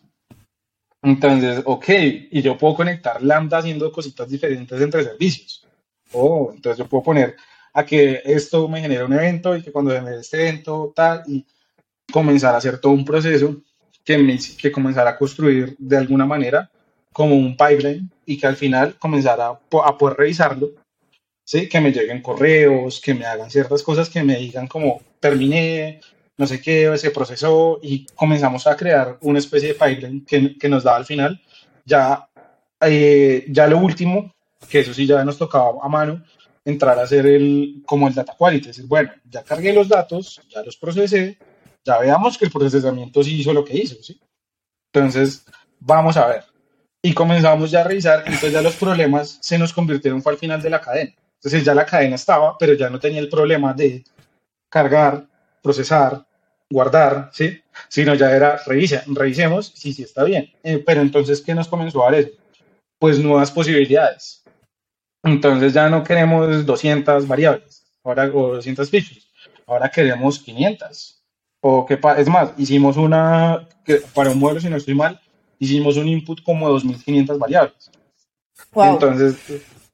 Entonces, ok, y yo puedo conectar Lambda haciendo cositas diferentes entre servicios. Oh, entonces yo puedo poner a que esto me genere un evento y que cuando genere este evento, tal, y comenzar a hacer todo un proceso que, me, que comenzara a construir de alguna manera como un pipeline y que al final comenzara a, po- a poder revisarlo, ¿sí? que me lleguen correos, que me hagan ciertas cosas que me digan como terminé, no sé qué, se procesó y comenzamos a crear una especie de pipeline que, que nos da al final ya, eh, ya lo último, que eso sí ya nos tocaba a mano, entrar a hacer el, como el data quality, es decir, bueno, ya cargué los datos, ya los procesé, ya veamos que el procesamiento sí hizo lo que hizo, ¿sí? Entonces, vamos a ver. Y comenzamos ya a revisar, entonces ya los problemas se nos convirtieron fue al final de la cadena. Entonces ya la cadena estaba, pero ya no tenía el problema de cargar, procesar, guardar, ¿sí? Sino ya era, revisa, revisemos si sí está bien. Eh, pero entonces, ¿qué nos comenzó a dar eso? Pues nuevas posibilidades. Entonces ya no queremos 200 variables ahora, o 200 features, ahora queremos 500. O que es más, hicimos una, que para un modelo, si no estoy mal, hicimos un input como 2500 variables. Entonces,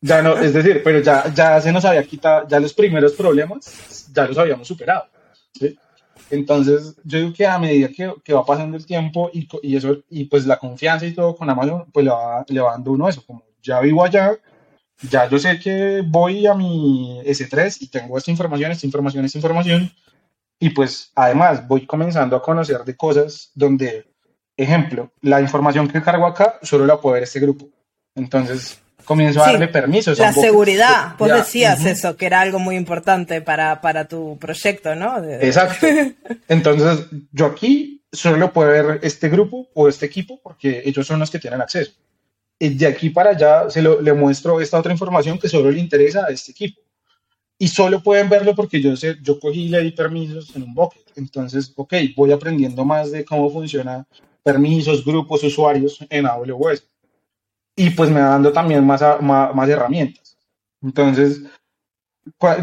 ya no, es decir, pero ya, ya se nos había quitado, ya los primeros problemas ya los habíamos superado. ¿sí? Entonces, yo digo que a medida que, que va pasando el tiempo y, y, eso, y pues la confianza y todo con Amazon, pues le va, le va dando uno eso, como ya vivo allá, ya yo sé que voy a mi S3 y tengo esta información, esta información, esta información, y pues además voy comenzando a conocer de cosas donde, ejemplo, la información que cargo acá solo la puede ver este grupo. Entonces comienzo a darle permisos. La seguridad, vos decías eso, que era algo muy importante para, para tu proyecto, ¿no? Exacto. Entonces yo aquí solo puedo ver este grupo o este equipo porque ellos son los que tienen acceso. Y de aquí para allá se lo, le muestro esta otra información que solo le interesa a este equipo y solo pueden verlo porque yo sé, yo cogí y le di permisos en un bucket. Entonces, ok, voy aprendiendo más de cómo funciona permisos, grupos, usuarios en AWS. Y pues me va dando también más, más, más herramientas. Entonces,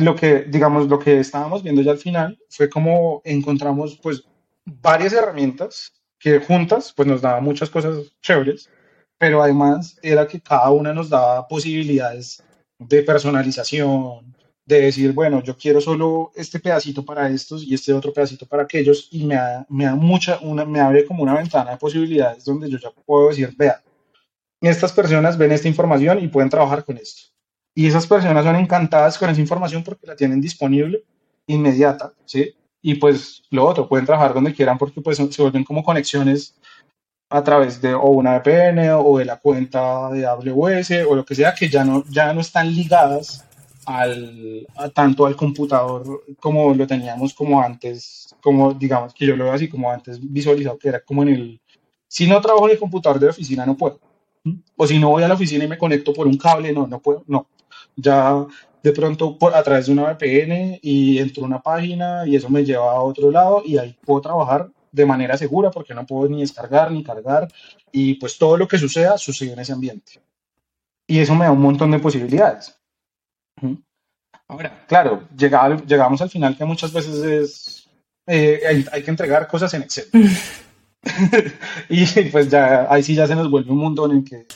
lo que, digamos, lo que estábamos viendo ya al final fue como encontramos pues varias herramientas que juntas pues nos daban muchas cosas chéveres, pero además era que cada una nos daba posibilidades de personalización, de decir, bueno, yo quiero solo este pedacito para estos y este otro pedacito para aquellos, y me da, me da mucha, una, me abre como una ventana de posibilidades donde yo ya puedo decir, vea, estas personas ven esta información y pueden trabajar con esto. Y esas personas son encantadas con esa información porque la tienen disponible inmediata, ¿sí? Y pues lo otro, pueden trabajar donde quieran porque pues se vuelven como conexiones a través de o una VPN o de la cuenta de AWS o lo que sea que ya no, ya no están ligadas al, tanto al computador como lo teníamos como antes, como digamos que yo lo veo así como antes visualizado, que era como en el, si no trabajo en el computador de la oficina no puedo, o si no voy a la oficina y me conecto por un cable, no, no puedo, no, ya de pronto por, a través de una VPN y entro a una página y eso me lleva a otro lado y ahí puedo trabajar de manera segura porque no puedo ni descargar ni cargar y pues todo lo que suceda sucede en ese ambiente. Y eso me da un montón de posibilidades. Ahora, claro, llegamos al final que muchas veces es, eh, hay, que entregar cosas en Excel. y pues ya, ahí sí ya se nos vuelve un mundo en el que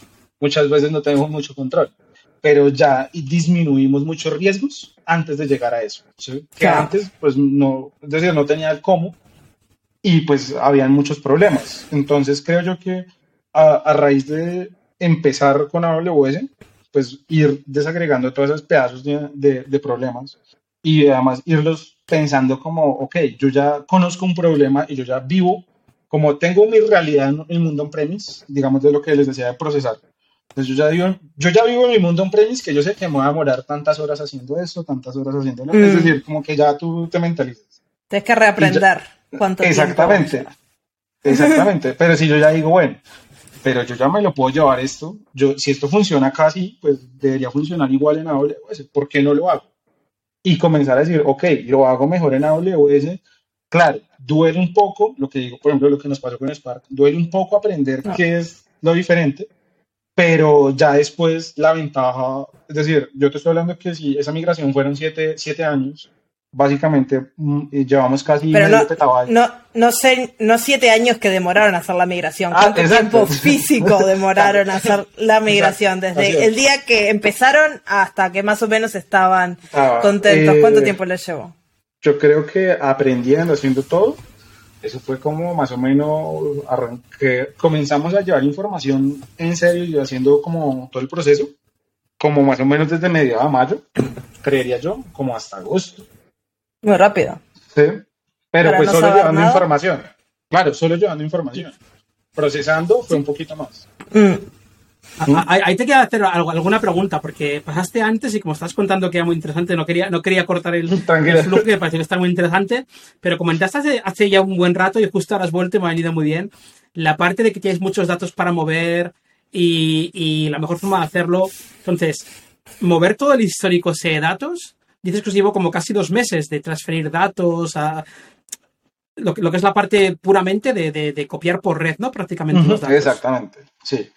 muchas veces no tenemos mucho control. Pero ya disminuimos muchos riesgos antes de llegar a eso. Que antes, pues no, es decir, no tenía el cómo y pues habían muchos problemas. Entonces creo yo que a, a raíz de empezar con AWS, pues ir desagregando todos esos pedazos de, de, problemas y además irlos pensando como, ok, yo ya conozco un problema y yo ya vivo, como tengo mi realidad en el mundo on-premise, digamos de lo que les decía de procesar. Entonces yo ya, digo, yo ya vivo en mi mundo on-premise que yo sé que me voy a demorar tantas horas haciendo esto, tantas horas haciendo lo Es mm. decir, como que ya tú te mentalizas. Tienes que reaprender. cuánto exactamente. Exactamente. Pero si yo ya digo, bueno, pero yo ya me lo puedo llevar esto. Yo, si esto funciona casi, pues debería funcionar igual en AWS. ¿Por qué no lo hago? Y comenzar a decir, ok, lo hago mejor en AWS. Claro, duele un poco, lo que digo, por ejemplo, lo que nos pasó con Spark, duele un poco aprender ah. qué es lo diferente, pero ya después la ventaja, es decir, yo te estoy hablando que si esa migración fueron siete, siete años, básicamente mm, llevamos casi Pero medio no, No, no sé, no siete años que demoraron a hacer la migración. Ah, ¿Cuánto tiempo físico demoraron a hacer la migración? Desde el día que empezaron hasta que más o menos estaban contentos. ¿Cuánto eh, tiempo les llevó? Yo creo que aprendiendo, haciendo todo, eso fue como más o menos que comenzamos a llevar información en serio y haciendo como todo el proceso, como más o menos desde mediados de mayo, creería yo, como hasta agosto. Muy rápido. Sí, pero pues solo llevando información. Claro, solo llevando información. Procesando fue un poquito más. Mm. Ahí te quiero hacer alguna pregunta, porque pasaste antes y como estás contando que era muy interesante, no quería, no quería cortar el, el flujo, que me pareció que está muy interesante, pero comentaste hace, hace, ya un buen rato y justo ahora has vuelto y me ha venido muy bien, la parte de que tienes muchos datos para mover y, y la mejor forma de hacerlo. Entonces, mover todo el histórico de datos, dices que os llevo como casi dos meses de transferir datos a, lo, que es la parte puramente de, copiar por red, ¿no? Prácticamente los datos. Exactamente, sí.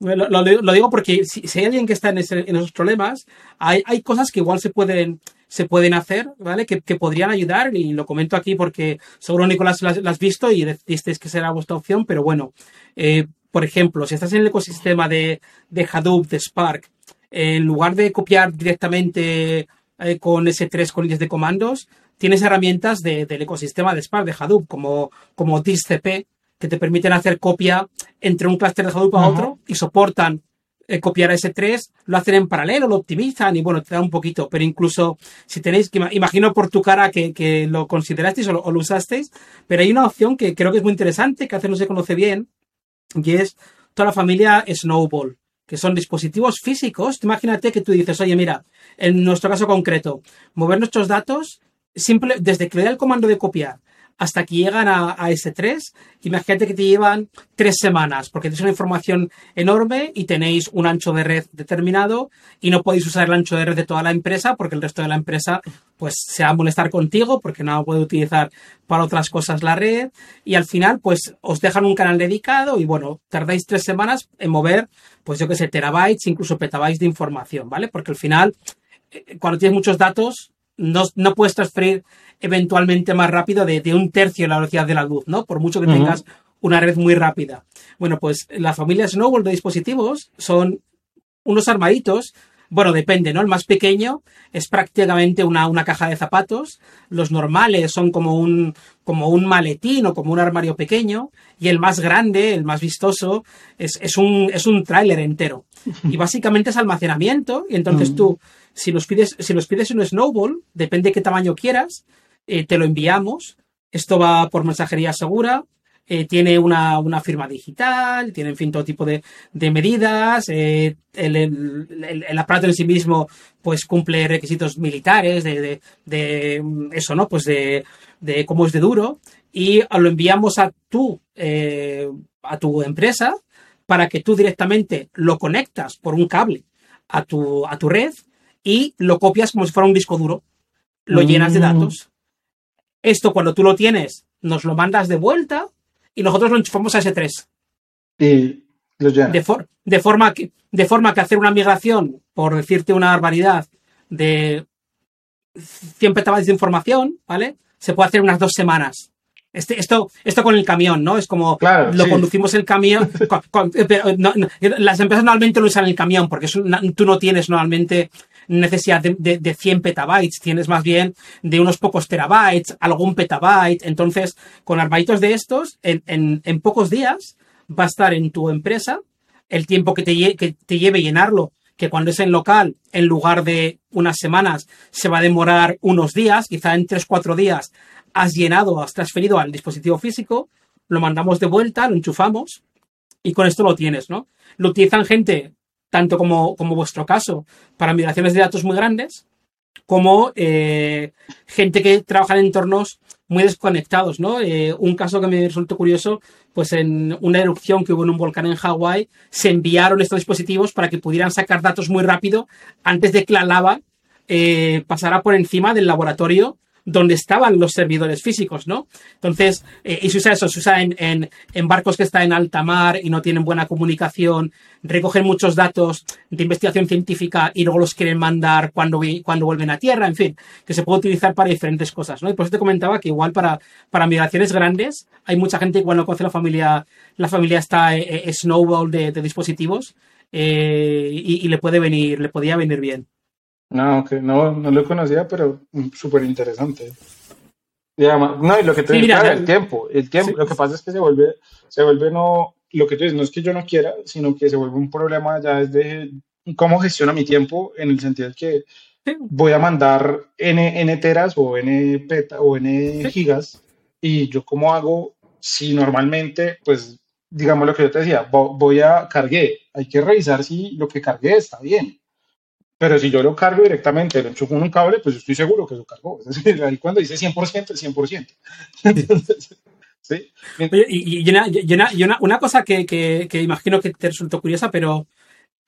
Lo, digo porque si, hay alguien que está en, esos problemas, hay, hay, cosas que igual se pueden, se pueden hacer, ¿vale? Que, podrían ayudar y lo comento aquí porque seguro Nicolás las, has visto y decisteis que será vuestra opción, pero bueno, eh, por ejemplo, si estás en el ecosistema de, de Hadoop, de Spark, en lugar de copiar directamente eh, con S3 con líneas de comandos, tienes herramientas del ecosistema de Spark, de Hadoop, como, como DisCP, que te permiten hacer copia entre un clúster de Hadoop a otro y soportan eh, copiar a S3, lo hacen en paralelo, lo optimizan y bueno, te da un poquito, pero incluso si tenéis, que imagino por tu cara que, lo considerasteis o lo, usasteis, pero hay una opción que creo que es muy interesante, que hace no se conoce bien, y es toda la familia Snowball, que son dispositivos físicos. Imagínate que tú dices, oye, mira, en nuestro caso concreto, mover nuestros datos simple, desde que le da el comando de copiar hasta que llegan a, S3, imagínate que te llevan tres semanas, porque es una información enorme y tenéis un ancho de red determinado y no podéis usar el ancho de red de toda la empresa porque el resto de la empresa pues se va a molestar contigo porque no puede utilizar para otras cosas la red y al final pues os dejan un canal dedicado y bueno, tardáis tres semanas en mover pues yo que sé, terabytes, incluso petabytes de información, ¿vale? Porque al final, eh, cuando tienes muchos datos, no, puedes transferir eventualmente más rápido de, un tercio la velocidad de la luz, ¿no? Por mucho que tengas una red muy rápida. Bueno, pues la familia Snowball de dispositivos son unos armaditos. Bueno, depende, ¿no? El más pequeño es prácticamente una, una caja de zapatos. Los normales son como un, como un maletín o como un armario pequeño. Y el más grande, el más vistoso, es, es un, es un tráiler entero. Y básicamente es almacenamiento. Y entonces tú si los pides, si los pides un Snowball, depende de qué tamaño quieras, eh, te lo enviamos. Esto va por mensajería segura. Eh, tiene una, firma digital, tiene, en fin, todo tipo de, medidas. Eh, el, aparato en sí mismo, pues, cumple requisitos militares de, de, eso, ¿no? Pues de, de cómo es de duro. Y lo enviamos a tu, a tu empresa para que tú directamente lo conectas por un cable a tu, a tu red y lo copias como si fuera un disco duro. Lo llenas de mm. datos. Esto cuando tú lo tienes, nos lo mandas de vuelta y nosotros lo enchufamos a S3. Y lo llenas. De, de, forma que, de forma que hacer una migración, por decirte una barbaridad, de 100 petabytes de información, ¿vale? Se puede hacer unas dos semanas. Este, esto, esto con el camión, ¿no? Es como lo conducimos el camión. las empresas normalmente lo usan el camión porque tú no tienes normalmente necesidad de, de, 100 petabytes, tienes más bien de unos pocos terabytes, algún petabyte. Entonces, con armaditos de estos, en, en, pocos días va a estar en tu empresa el tiempo que te, que te lleve llenarlo que cuando es en local, en lugar de unas semanas, se va a demorar unos días, quizá en 3-4 días has llenado, has transferido al dispositivo físico, lo mandamos de vuelta, lo enchufamos y con esto lo tienes, ¿no? Lo utilizan gente tanto como, como vuestro caso, para migraciones de datos muy grandes, como eh, gente que trabaja en entornos muy desconectados, ¿no? Eh, un caso que me resultó curioso, pues en una erupción que hubo en un volcán en Hawái, se enviaron estos dispositivos para que pudieran sacar datos muy rápido antes de que la lava eh, pasara por encima del laboratorio donde estaban los servidores físicos, ¿no? Entonces, eh, y se usa eso, se usa en, en, barcos que están en alta mar y no tienen buena comunicación, recogen muchos datos de investigación científica y luego los quieren mandar cuando, cuando vuelven a tierra, en fin, que se puede utilizar para diferentes cosas, ¿no? Y por eso te comentaba que igual para, para migraciones grandes hay mucha gente que cuando conoce la familia, la familia está eh, eh, Snowball de, dispositivos y, y le puede venir, le podía venir bien. No, que no, no lo conocía, pero súper interesante. no, y lo que te sí, el tiempo, el tiempo, lo que pasa es que se vuelve, se vuelve no, lo que tú dices, no es que yo no quiera, sino que se vuelve un problema ya desde cómo gestiono mi tiempo, en el sentido de que voy a mandar n, n teras o n peta o n gigas, y yo cómo hago si normalmente, pues digamos lo que yo te decía, voy a cargué, hay que revisar si lo que cargué está bien. Pero si yo lo cargo directamente, lo enchufo en un cable, pues estoy seguro que lo cargó. Es decir, ahí cuando dice 100%, es 100%. ¿sí? y, una, cosa que, que, imagino que te resultó curiosa, pero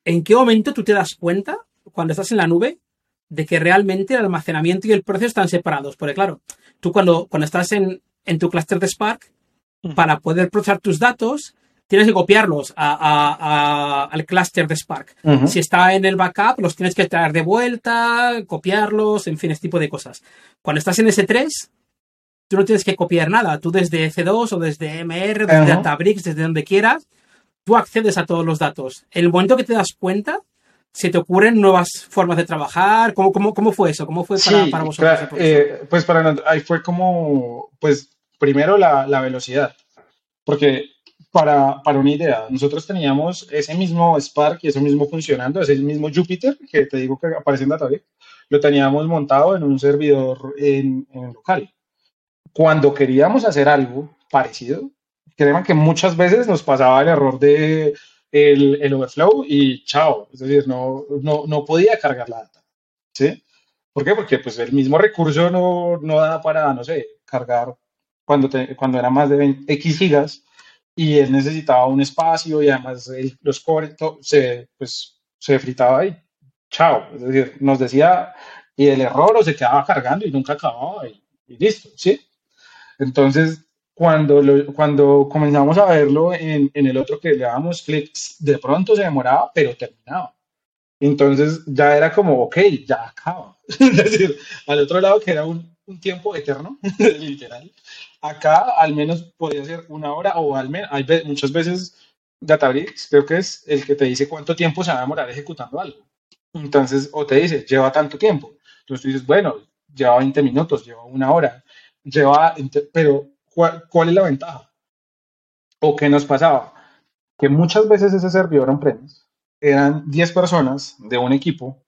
¿en qué momento tú te das cuenta, cuando estás en la nube, de que realmente el almacenamiento y el proceso están separados? Porque claro, tú cuando, cuando estás en, en tu clúster de Spark, para poder procesar tus datos, tienes que copiarlos al clúster de Spark. Si está en el backup, los tienes que traer de vuelta, copiarlos, en fin, este tipo de cosas. Cuando estás en S3, tú no tienes que copiar nada. Tú desde C2 o desde MR, desde Databricks, desde donde quieras, tú accedes a todos los datos. En el momento que te das cuenta, se te ocurren nuevas formas de trabajar. ¿Cómo, cómo, cómo fue eso? ¿Cómo fue para, vosotros? Eh, pues para ahí fue como, pues primero la, la velocidad. Porque para, para, una idea, nosotros teníamos ese mismo Spark y eso mismo funcionando, ese mismo Jupyter que te digo que aparece en Databricks, lo teníamos montado en un servidor en, en local. Cuando queríamos hacer algo parecido, créanme que muchas veces nos pasaba el error de el, el overflow y chao, es decir, no, no, no, podía cargar la data. ¿Sí? ¿Por qué? Porque pues el mismo recurso no, no da para, no sé, cargar cuando, cuando era más de 20, X gigas y él necesitaba un espacio y además los cores se, pues, se fritaba ahí. Chao. Es decir, nos decía y el error o se quedaba cargando y nunca acababa y, listo, ¿sí? Entonces, cuando, cuando comenzamos a verlo en, en, el otro que le dábamos clics, de pronto se demoraba, pero terminaba. Entonces ya era como, ok, ya acaba. es decir, al otro lado que era un, un tiempo eterno, literal, Acá al menos podría ser una hora o al menos, hay muchas veces Databricks creo que es el que te dice cuánto tiempo se va a demorar ejecutando algo. Entonces, o te dice, lleva tanto tiempo. Entonces tú dices, bueno, lleva 20 minutos, lleva una hora, lleva, pero ¿cuál, es la ventaja? ¿O qué nos pasaba? Que muchas veces ese servidor on-premise eran 10 personas de un equipo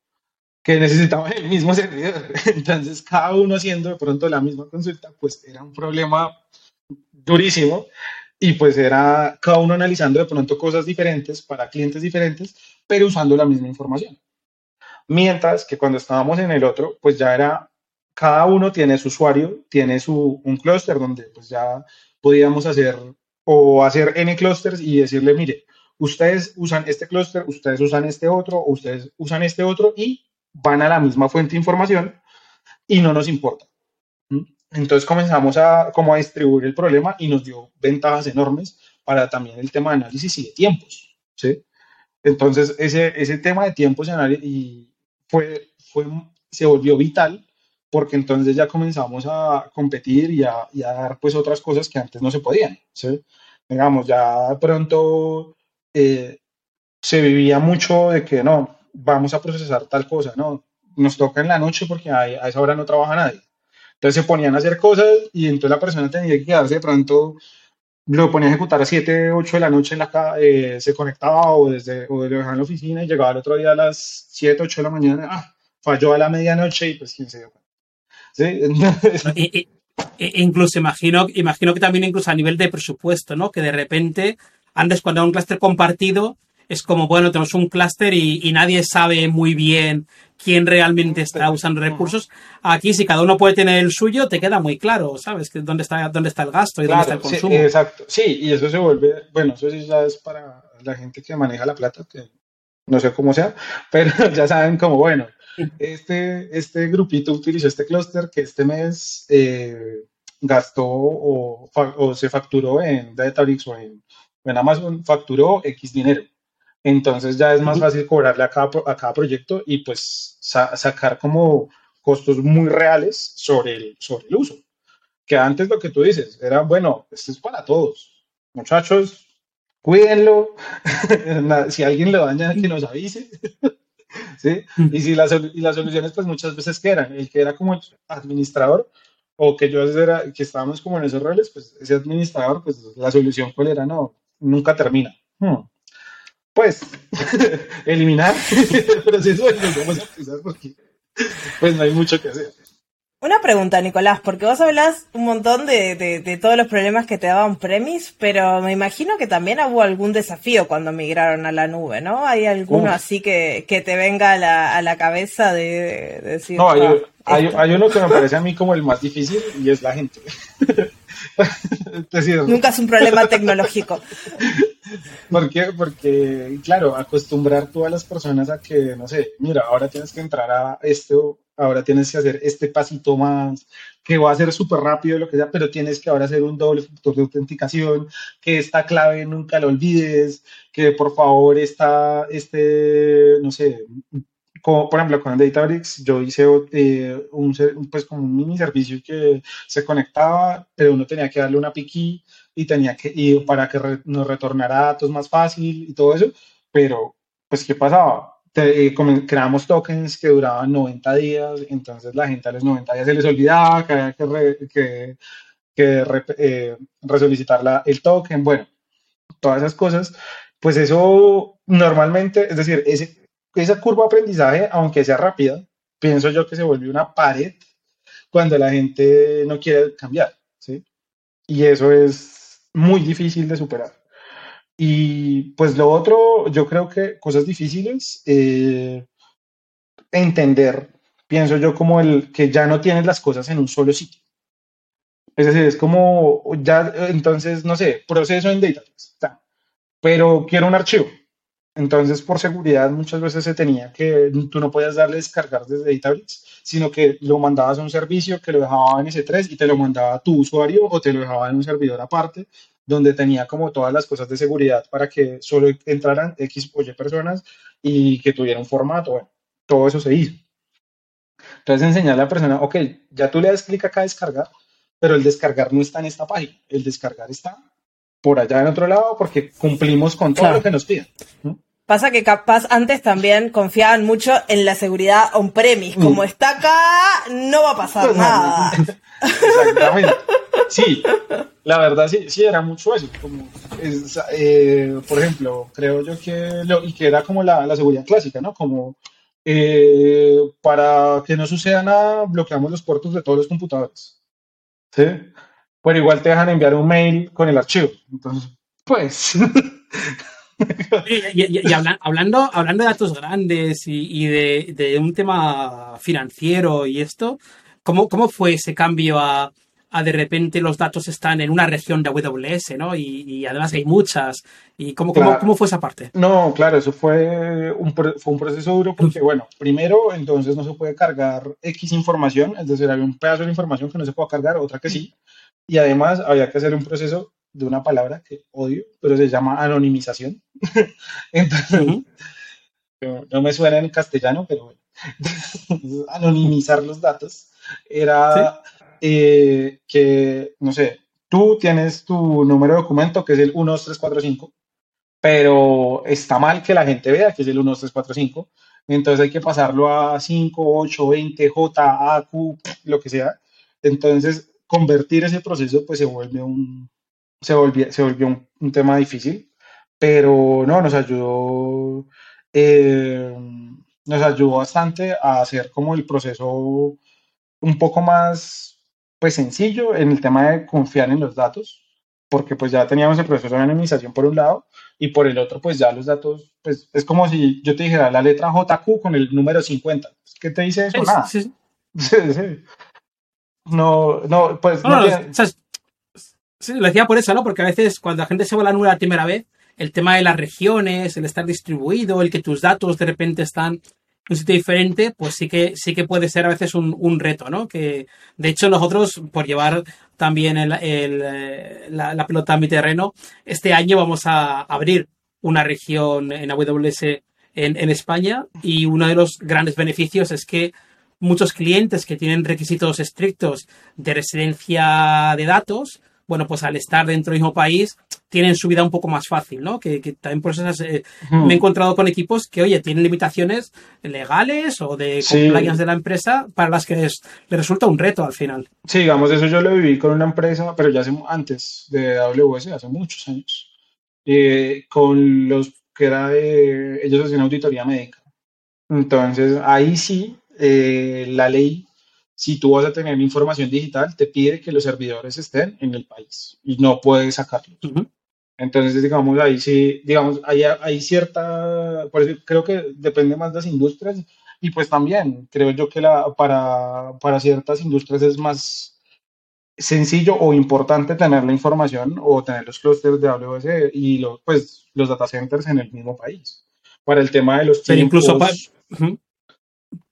que necesitaban el mismo servidor. Entonces, cada uno haciendo de pronto la misma consulta, pues era un problema durísimo y pues era cada uno analizando de pronto cosas diferentes para clientes diferentes, pero usando la misma información. Mientras que cuando estábamos en el otro, pues ya era, cada uno tiene su usuario, tiene su, un clúster donde pues ya podíamos hacer o hacer N clusters y decirle, mire, ustedes usan este clúster, ustedes usan este otro, ustedes usan este otro y van a la misma fuente de información y no nos importa. Entonces comenzamos a, como a distribuir el problema y nos dio ventajas enormes para también el tema de análisis y de tiempos. Entonces ese, ese tema de tiempos y fue, fue, se volvió vital porque entonces ya comenzamos a competir y a, y dar pues otras cosas que antes no se podían. ¿sí? Digamos, ya pronto eh, se vivía mucho de que no, vamos a procesar tal cosa, no, nos toca en la noche porque a, esa hora no trabaja nadie. Entonces se ponían a hacer cosas y entonces la persona tenía que quedarse de pronto, lo ponía a ejecutar a 7, 8 de la noche, en la, eh, se conectaba o desde o lo dejaba en la oficina y llegaba el otro día a las 7, 8 de la mañana, ah, falló a la medianoche y pues quién se dio cuenta. ¿Sí? incluso imagino, imagino que también incluso a nivel de presupuesto, ¿no? Que de repente, antes cuando era un clúster compartido, es como, bueno, tenemos un clúster y, nadie sabe muy bien quién realmente está usando recursos. Aquí, si cada uno puede tener el suyo, te queda muy claro, ¿sabes? Que dónde está, dónde está el gasto y dónde está el consumo. Sí, exacto. Sí, y eso se vuelve, bueno, eso sí ya es para la gente que maneja la plata, que no sé cómo sea, pero ya saben como, bueno, este, este grupito utilizó este clúster que este mes eh, gastó o, o, se facturó en Databricks o en, en Amazon, facturó X dinero. Entonces ya es más fácil cobrarle a cada, a cada proyecto y pues sacar como costos muy reales sobre el, sobre el uso. Que antes lo que tú dices era, bueno, esto es para todos. Muchachos, cuídenlo. si alguien lo daña, que nos avise. ¿Sí? Y, si las, y las soluciones, pues muchas veces que eran, el que era como administrador, o que yo era, que estábamos como en esos roles, pues ese administrador, pues la solución cuál era, no, nunca termina. Hmm pues, eliminar el proceso empezar porque pues no hay mucho que hacer. Una pregunta, Nicolás, porque vos hablas un montón de, todos los problemas que te daban premis, pero me imagino que también hubo algún desafío cuando migraron a la nube, ¿no? ¿Hay alguno así que, te venga a la, a la cabeza de, decir... No, hay, hay, uno que me parece a mí como el más difícil y es la gente. Nunca es un problema tecnológico. ¿Por qué? Porque, claro, acostumbrar todas las personas a que, no sé, mira, ahora tienes que entrar a esto, ahora tienes que hacer este pasito más, que va a ser súper rápido, lo que sea, pero tienes que ahora hacer un doble factor de autenticación, que esta clave nunca la olvides, que por favor está, este, no sé, como por ejemplo con Databricks, yo hice eh, un, pues como un mini servicio que se conectaba, pero uno tenía que darle una piqui y tenía que ir para que nos retornara datos más fácil y todo eso, pero pues ¿qué pasaba? Eh, creamos tokens que duraban 90 días, entonces la gente a los 90 días se les olvidaba que había que, que, eh, resolicitar el token, bueno, todas esas cosas, pues eso normalmente, es decir, esa curva de aprendizaje, aunque sea rápida, pienso yo que se vuelve una pared cuando la gente no quiere cambiar, ¿sí? Y eso es muy difícil de superar. Y pues lo otro, yo creo que cosas difíciles, eh, entender, pienso yo como el que ya no tienes las cosas en un solo sitio. Es decir, es como ya, entonces, no sé, proceso en Databricks, pero quiero un archivo. Entonces, por seguridad, muchas veces se tenía que, tú no podías darle descargar desde Databricks, sino que lo mandabas a un servicio que lo dejaba en S3 y te lo mandaba a tu usuario o te lo dejaba en un servidor aparte donde tenía como todas las cosas de seguridad para que solo entraran X o Y personas y que tuviera un formato. Bueno, todo eso se hizo. Entonces enseñarle a la persona, ok, ya tú le das clic acá a descargar, pero el descargar no está en esta página, el descargar está por allá en otro lado porque cumplimos con todo lo que nos piden. Pasa que capaz antes también confiaban mucho en la seguridad on-premise. Como mm. está acá, no va a pasar nada. Exactamente. Sí, la verdad sí, sí era mucho eso. Como eh, por ejemplo, creo yo que, lo, y que era como la, seguridad clásica, ¿no? Como eh, para que no suceda nada, bloqueamos los puertos de todos los computadores. ¿Sí? Pero igual te dejan enviar un mail con el archivo. Entonces, pues. y, hablando, hablando de datos grandes y, de, de, un tema financiero y esto, ¿cómo, cómo fue ese cambio a, de repente los datos están en una región de AWS, ¿no? Y, además hay muchas. ¿Y cómo, cómo, fue esa parte? No, claro, eso fue un, fue un proceso duro porque, bueno, primero, entonces no se puede cargar X información, es decir, había un pedazo de información que no se puede cargar, otra que sí. Y además había que hacer un proceso de una palabra que odio, pero se llama anonimización. entonces, no me suena en castellano, pero bueno. anonimizar los datos era... Eh, que, no sé, tú tienes tu número de documento que es el 12345, pero está mal que la gente vea que es el 12345, entonces hay que pasarlo a 5, 8, 20, J, A, Q, lo que sea. Entonces, convertir ese proceso pues se vuelve un, se volvió, se volvió un, tema difícil, pero no, nos ayudó, eh, nos ayudó bastante a hacer como el proceso un poco más pues sencillo en el tema de confiar en los datos, porque pues ya teníamos el proceso de anonimización por un lado y por el otro pues ya los datos, pues es como si yo te dijera la letra JQ con el número 50. ¿Qué te dice eso? Nada. Sí, sí. No, no, pues... No, lo decía por eso, ¿no? Porque a veces cuando la gente se va a la nube la primera vez, el tema de las regiones, el estar distribuido, el que tus datos de repente están un sitio diferente, pues sí que, sí que puede ser a veces un, reto, ¿no? Que de hecho nosotros, por llevar también eh, la, pelota a mi terreno, este año vamos a abrir una región en AWS en, en España y uno de los grandes beneficios es que muchos clientes que tienen requisitos estrictos de residencia de datos, bueno, pues al estar dentro del mismo país, tienen su vida un poco más fácil, ¿no? Que, también por eso eh, me he encontrado con equipos que, oye, tienen limitaciones legales o de compliance de la empresa para las que les, resulta un reto al final. Sí, digamos, eso yo lo viví con una empresa, pero ya hace, antes de AWS, hace muchos años, eh, con los que era de, ellos hacían auditoría médica. Entonces, ahí sí, eh, la ley si tú vas a tener información digital, te pide que los servidores estén en el país y no puedes sacarlos. Entonces, digamos, ahí sí, digamos, hay, hay cierta, por eso creo que depende más de las industrias y pues también creo yo que la, para, para ciertas industrias es más sencillo o importante tener la información o tener los clusters de AWS y los, pues, los data centers en el mismo país. Para el tema de los tiempos... incluso para,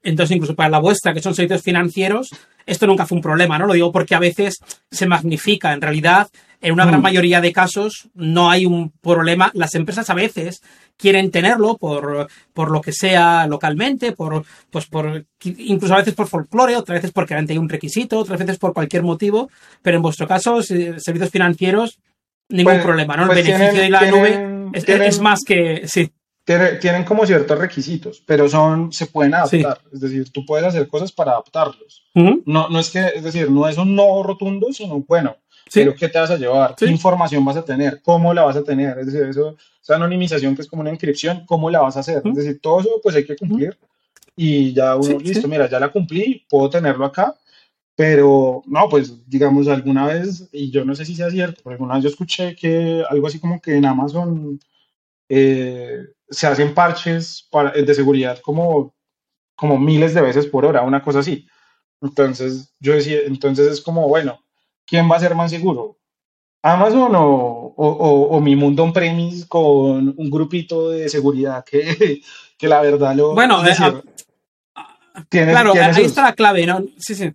entonces, incluso para la vuestra, que son servicios financieros, esto nunca fue un problema, ¿no? Lo digo porque a veces se magnifica. En realidad, en una gran mm. mayoría de casos no hay un problema. Las empresas a veces quieren tenerlo por, por lo que sea localmente, por, pues por, incluso a veces por folclore, otras veces porque hay un requisito, otras veces por cualquier motivo. Pero en vuestro caso, servicios financieros, ningún pues, problema, ¿no? El pues beneficio de la nube es, más que, sí tienen como ciertos requisitos, pero son, se pueden adaptar. Es decir, tú puedes hacer cosas para adaptarlos. no, no es que, es decir, no es un no rotundo, sino bueno, pero ¿qué te vas a llevar? ¿Qué información vas a tener? ¿Cómo la vas a tener? Es decir, eso, esa anonimización que es como una inscripción, ¿cómo la vas a hacer? Es decir, todo eso pues hay que cumplir. Y ya uno, listo, mira, ya la cumplí, puedo tenerlo acá, pero no, pues digamos alguna vez, y yo no sé si sea cierto, pero alguna vez yo escuché que algo así como que en Amazon eh, se hacen parches para, de seguridad como, como miles de veces por hora, una cosa así. Entonces, yo decía, entonces es como, bueno, ¿quién va a ser más seguro? ¿Amazon o, o, mi mundo on-premise con un grupito de seguridad que, que la verdad lo... Bueno, eh, claro, ahí está la clave, ¿no? Sí, sí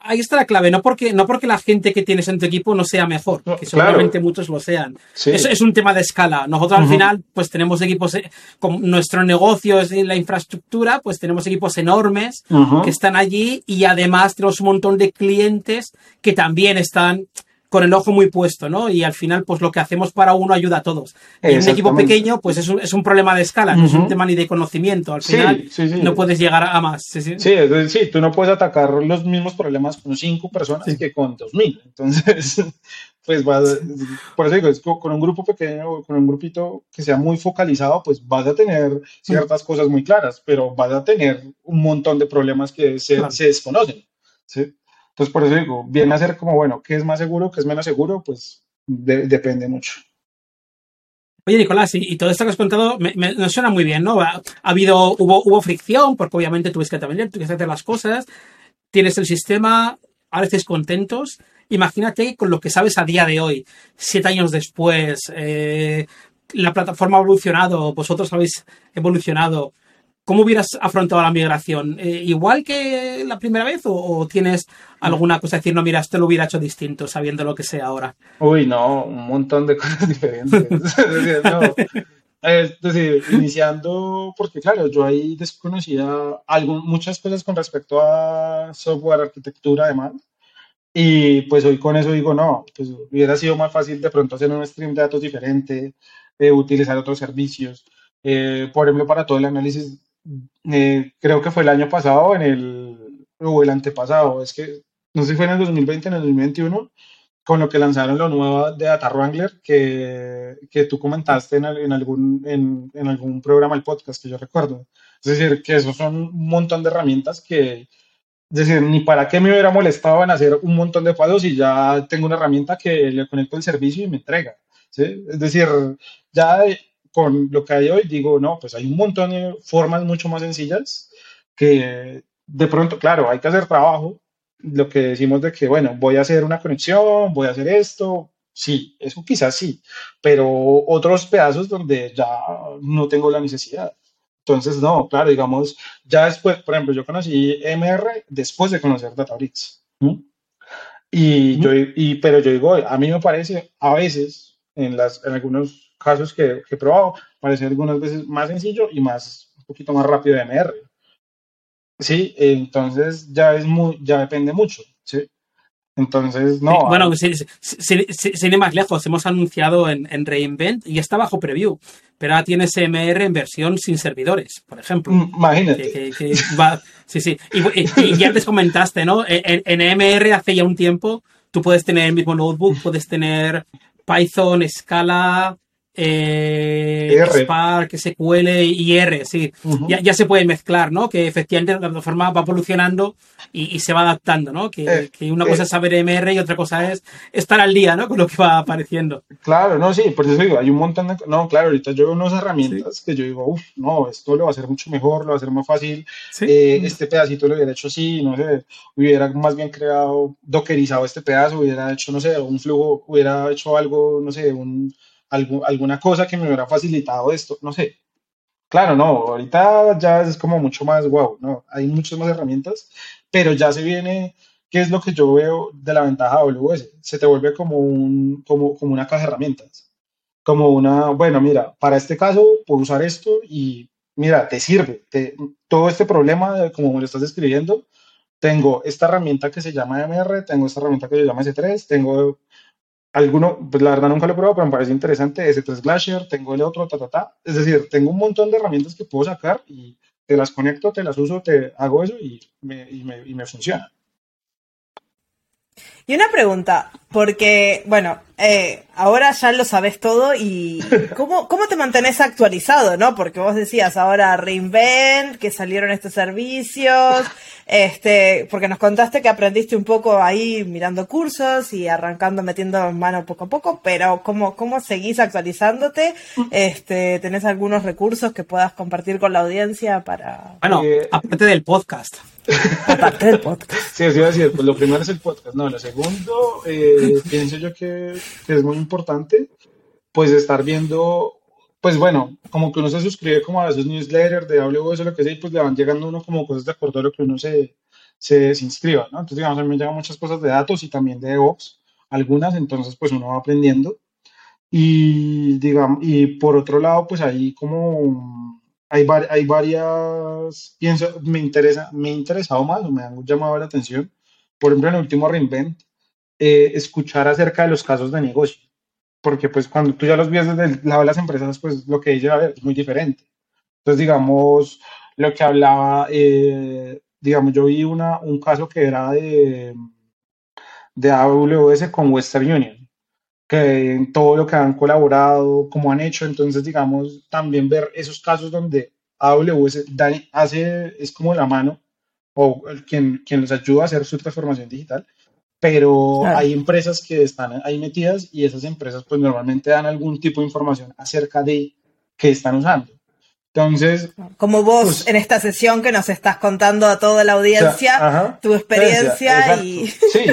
ahí está la clave, no porque, no porque la gente que tienes en tu equipo no sea mejor, que seguramente muchos lo sean. Eso es un tema de escala. Nosotros al final, pues tenemos equipos, eh, con nuestro negocio es la infraestructura, pues tenemos equipos enormes que están allí y además tenemos un montón de clientes que también están con el ojo muy puesto, ¿no? Y al final, pues lo que hacemos para uno ayuda a todos. Y un equipo pequeño, pues es un, es un problema de escala, no es un tema ni de conocimiento. Al final, no puedes llegar a más. Sí, sí. Sí, tú no puedes atacar los mismos problemas con cinco personas que con dos mil. Entonces, pues vas, por eso digo, es con un grupo pequeño, con un grupito que sea muy focalizado, pues vas a tener ciertas cosas muy claras, pero vas a tener un montón de problemas que se, se desconocen. ¿sí? Entonces, por eso digo, viene a ser como, bueno, ¿qué es más seguro, qué es menos seguro? Pues depende mucho. Oye, Nicolás, y, todo esto que has contado me, nos suena muy bien, ¿no? Ha, habido, hubo, hubo fricción, porque obviamente tuviste que también, tuviste que hacer las cosas, tienes el sistema, a veces contentos. Imagínate con lo que sabes a día de hoy, siete años después, eh, la plataforma ha evolucionado, vosotros habéis evolucionado. ¿Cómo hubieras afrontado la migración? Eh, ¿Igual que la primera vez o, tienes alguna cosa decir, no, mira, esto lo hubiera hecho distinto sabiendo lo que sé ahora? Uy, no, un montón de cosas diferentes. es decir, iniciando, porque claro, yo ahí desconocía algo, muchas cosas con respecto a software, arquitectura, además. Y pues hoy con eso digo, no, pues hubiera sido más fácil de pronto hacer un stream de datos diferente, eh, utilizar otros servicios. Eh, por ejemplo, para todo el análisis eh, creo que fue el año pasado, en el, o el antepasado, es que no sé si fue en el 2020, en el 2021, con lo que lanzaron lo nuevo de Data Wrangler, que, que tú comentaste en, en algún, en, en, algún programa del podcast que yo recuerdo. Es decir, que esos son un montón de herramientas que, es decir, ni para qué me hubiera molestado en hacer un montón de pasos y ya tengo una herramienta que le conecto el servicio y me entrega. ¿sí? Es decir, ya con lo que hay hoy, digo, no, pues hay un montón de formas mucho más sencillas que de pronto, claro, hay que hacer trabajo. Lo que decimos de que, bueno, voy a hacer una conexión, voy a hacer esto, sí, eso quizás sí, pero otros pedazos donde ya no tengo la necesidad. Entonces, no, claro, digamos, ya después, por ejemplo, yo conocí MR después de conocer Databricks. Y yo, y, pero yo digo, a mí me parece a veces, en, las, en algunos casos que, he probado, parece algunas veces más sencillo y más, un poquito más rápido de MR. Sí, entonces ya es muy, ya depende mucho, ¿sí? Entonces, no. Bueno, sin, ir más lejos, hemos anunciado en, en, Reinvent y está bajo preview, pero ahora tienes MR en versión sin servidores, por ejemplo. Mm, imagínate. sí, sí. Y, ya antes comentaste, ¿no? En, en, MR hace ya un tiempo, tú puedes tener el mismo notebook, puedes tener Python, Scala, eh, Spark, SQL y R, sí. ya, ya, se puede mezclar, ¿no? Que efectivamente la plataforma va evolucionando y, se va adaptando, ¿no? Que, eh, que una cosa eh. es saber MR y otra cosa es estar al día, ¿no? Con lo que va apareciendo. Claro, no, sí, por eso digo, hay un montón de... No, claro, ahorita yo veo unas herramientas que yo digo, uff, no, esto lo va a hacer mucho mejor, lo va a hacer más fácil, eh, este pedacito lo hubiera hecho así, no sé, hubiera más bien creado, dockerizado este pedazo, hubiera hecho, no sé, un flujo, hubiera hecho algo, no sé, un alguna cosa que me hubiera facilitado esto, no sé. Claro, no, ahorita ya es como mucho más wow, no, hay muchas más herramientas, pero ya se viene, ¿qué es lo que yo veo de la ventaja de AWS? Se te vuelve como, un, como, como una caja de herramientas, como una, bueno, mira, para este caso puedo usar esto y mira, te sirve, todo este problema, como me lo estás describiendo, tengo esta herramienta que se llama MR, tengo esta herramienta que se llama S3, tengo alguno, pues la verdad nunca lo he probado, pero me parece interesante, S3 Glacier, tengo el otro, ta, ta, ta. Es decir, tengo un montón de herramientas que puedo sacar y te las conecto, te las uso, te hago eso y me, y me, y me funciona. Y una pregunta, porque, bueno, eh, ahora ya lo sabes todo y ¿cómo, ¿cómo te mantenés actualizado, no? Porque vos decías ahora Reinvent, que salieron estos servicios, este, porque nos contaste que aprendiste un poco ahí mirando cursos y arrancando, metiendo mano poco a poco, pero ¿cómo, cómo seguís actualizándote? Este, ¿tenés algunos recursos que puedas compartir con la audiencia para... Bueno, eh, aparte del podcast. Aparte del podcast. Sí, así decir, pues lo primero es el podcast, no, lo segundo, eh, pienso yo que, que, es muy importante, pues estar viendo, pues bueno, como que uno se suscribe como a esos newsletters de AWS o lo que sea, y pues le van llegando uno como cosas de acuerdo a lo que uno se, se, se inscriba, ¿no? Entonces, digamos, a mí me llegan muchas cosas de datos y también de DevOps, algunas, entonces pues uno va aprendiendo. Y, digamos, y por otro lado, pues ahí como hay, hay varias, pienso, me interesa, me ha interesado más o me han llamado la atención, por ejemplo, en el último Reinvent, eh, escuchar acerca de los casos de negocio, porque pues cuando tú ya los ves desde el lado de las empresas, pues lo que ella es muy diferente. Entonces, digamos, lo que hablaba, eh, digamos, yo vi una, un caso que era de, de AWS con Western Union que en todo lo que han colaborado, como han hecho, entonces digamos también ver esos casos donde AWS hace, es como la mano o quien, quien los ayuda a hacer su transformación digital, pero hay empresas que están ahí metidas y esas empresas pues normalmente dan algún tipo de información acerca de qué están usando. Entonces, como vos pues en esta sesión que nos estás contando a toda la audiencia tu experiencia y sí,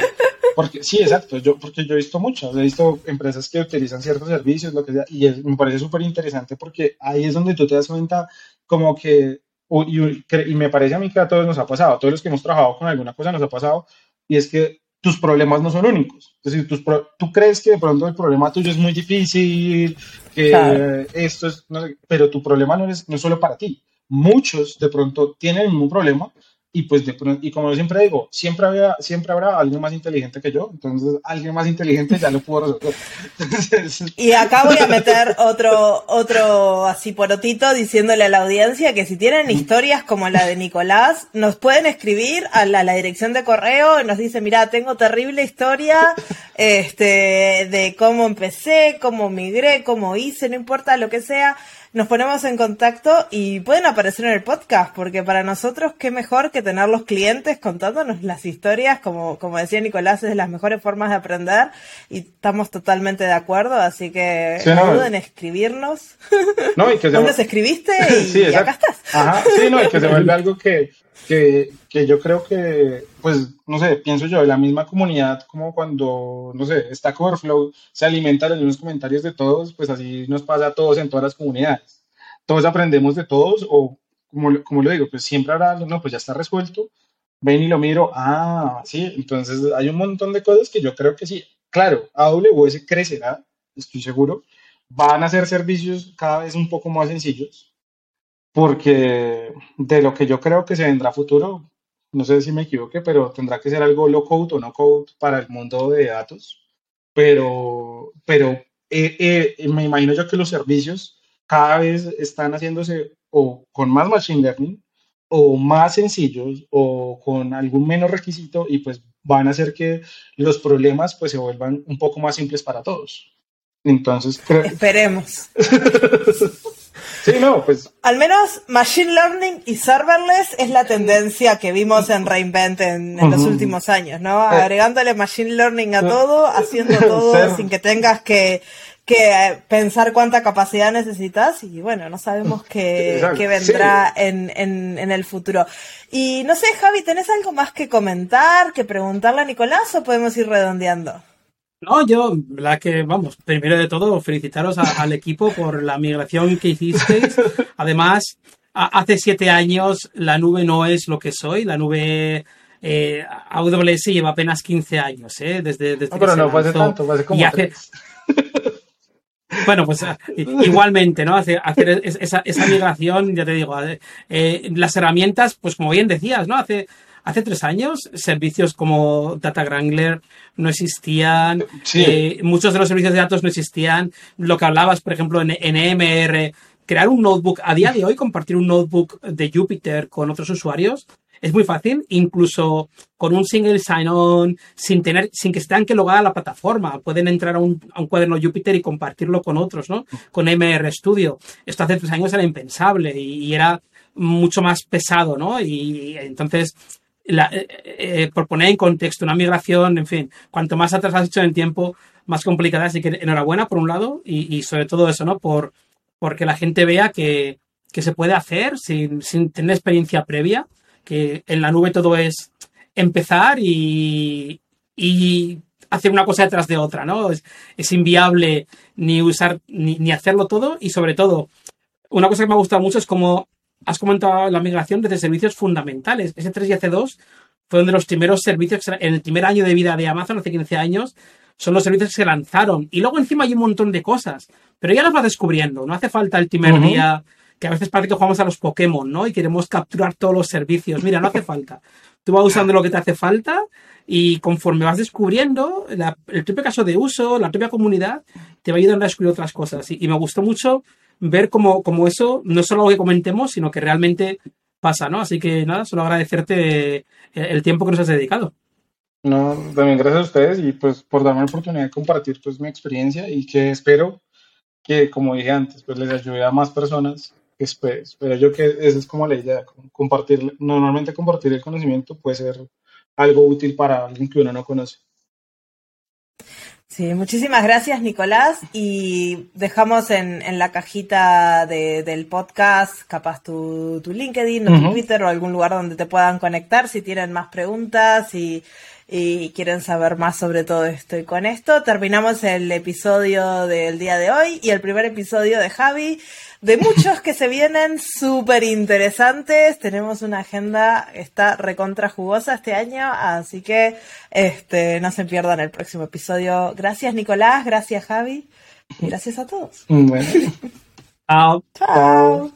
porque sí, exacto, yo porque yo he visto muchas, he visto empresas que utilizan ciertos servicios, lo que sea, y me parece súper interesante porque ahí es donde tú te das cuenta como que y, y, me parece a mí que a todos nos ha pasado, a todos los que hemos trabajado con alguna cosa nos ha pasado, y es que tus problemas no son únicos. Es decir, tus tú crees que de pronto el problema tuyo es muy difícil, que esto es, pero tu problema no es, no es solo para ti. Muchos de pronto tienen el mismo problema y pues de y como yo siempre digo, siempre, había, siempre habrá alguien más inteligente que yo, entonces alguien más inteligente ya lo pudo resolver. y acá voy a meter otro, otro así porotito diciéndole a la audiencia que si tienen historias como la de Nicolás, nos pueden escribir a la, dirección de correo y nos dice, mira, tengo terrible historia este, de cómo empecé, cómo migré, cómo hice, no importa lo que sea nos ponemos en contacto y pueden aparecer en el podcast, porque para nosotros qué mejor que tener los clientes contándonos las historias, como, como decía Nicolás, es de las mejores formas de aprender y estamos totalmente de acuerdo, así que no duden en escribirnos. No, y que se... escribiste y, acá estás. Ajá, sí, no, y que se vuelve algo que, que, que yo creo que, pues, no sé, pienso yo, la misma comunidad, como cuando, no sé, Stack Overflow se alimenta de los comentarios de todos, pues así nos pasa a todos en todas las comunidades. Todos aprendemos de todos, o como, como lo digo, pues siempre habrá, no, pues ya está resuelto, ven y lo miro, ah, sí, entonces hay un montón de cosas que yo creo que sí. Claro, AWS crecerá, estoy seguro, van a ser servicios cada vez un poco más sencillos, porque de lo que yo creo que se vendrá futuro, no sé si me equivoqué, pero tendrá que ser algo low code o no code para el mundo de datos. Pero, pero eh, eh, me imagino yo que los servicios cada vez están haciéndose o con más machine learning o más sencillos o con algún menos requisito y pues van a hacer que los problemas pues se vuelvan un poco más simples para todos. Entonces, esperemos. sí, no, pues. Al menos Machine Learning y serverless es la tendencia que vimos en Reinvent en, los últimos años, ¿no? Eh. Agregándole Machine Learning a todo, haciendo todo sin que tengas que que eh, pensar cuánta capacidad necesitas y bueno, no sabemos qué, vendrá en, en, el futuro. Y no sé, Javi, ¿tenés algo más que comentar, que preguntarle a Nicolás o podemos ir redondeando? No, yo, la que, vamos, primero de todo, felicitaros al equipo por la migración que hicisteis. Además, hace siete años la nube no es lo que soy, la nube eh, AWS lleva apenas 15 años, ¿eh? Desde, desde no, pero no fue hace tanto, fue hace como Bueno, pues igualmente, ¿no? Hacer, esa, esa, migración, ya te digo, eh, las herramientas, pues como bien decías, ¿no? Hace, hace tres años, servicios como Data Wrangler no existían, muchos de los servicios de datos no existían. Lo que hablabas, por ejemplo, en, en EMR, crear un notebook, a día de hoy, compartir un notebook de Jupyter con otros usuarios, es muy fácil, incluso con un single sign-on, sin tener, sin que se tengan que logar a la plataforma. Pueden entrar a un, cuaderno Jupyter y compartirlo con otros, ¿no? Con MR Studio. Esto hace tres años era impensable y, era mucho más pesado, ¿no? Y, entonces, eh, eh, por poner en contexto una migración, en fin, cuanto más atrás has hecho en tiempo, más complicada. Así que enhorabuena, por un lado, y, sobre todo eso, ¿no? Por, porque la gente vea que, que se puede hacer sin, sin tener experiencia previa que en la nube todo es empezar y, hacer una cosa detrás de otra, ¿no? Es, inviable ni usar ni, hacerlo todo y sobre todo, una cosa que me ha gustado mucho es como has comentado la migración desde servicios fundamentales. S3 y S2 fueron de los primeros servicios, en el primer año de vida de Amazon, hace 15 años, son los servicios que se lanzaron. Y luego encima hay un montón de cosas, pero ya las vas descubriendo. No hace falta el primer día que a veces parece que jugamos a los Pokémon, ¿no? Y queremos capturar todos los servicios. Mira, no hace falta. Tú vas usando lo que te hace falta y conforme vas descubriendo, el propio caso de uso, la propia comunidad, te va ayudando a descubrir otras cosas. Y, me gustó mucho ver cómo, eso no es solo lo que comentemos, sino que realmente pasa, ¿no? Así que nada, solo agradecerte el tiempo que nos has dedicado. No, también gracias a ustedes y pues por darme la oportunidad de compartir pues mi experiencia y que espero que, como dije antes, pues les ayude a más personas espero yo que esa es como la idea, compartir, normalmente compartir el conocimiento puede ser algo útil para alguien que uno no conoce. Sí, muchísimas gracias Nicolás y dejamos en, en la cajita de, del podcast capaz tu, tu LinkedIn o tu Twitter o algún lugar donde te puedan conectar si tienen más preguntas y y quieren saber más sobre todo esto. Y con esto terminamos el episodio del día de hoy y el primer episodio de Javi, de muchos que se vienen súper interesantes. Tenemos una agenda, está recontra jugosa este año, así que este, no se pierdan el próximo episodio. Gracias Nicolás, gracias Javi y gracias a todos. Bueno. Chao. Chao.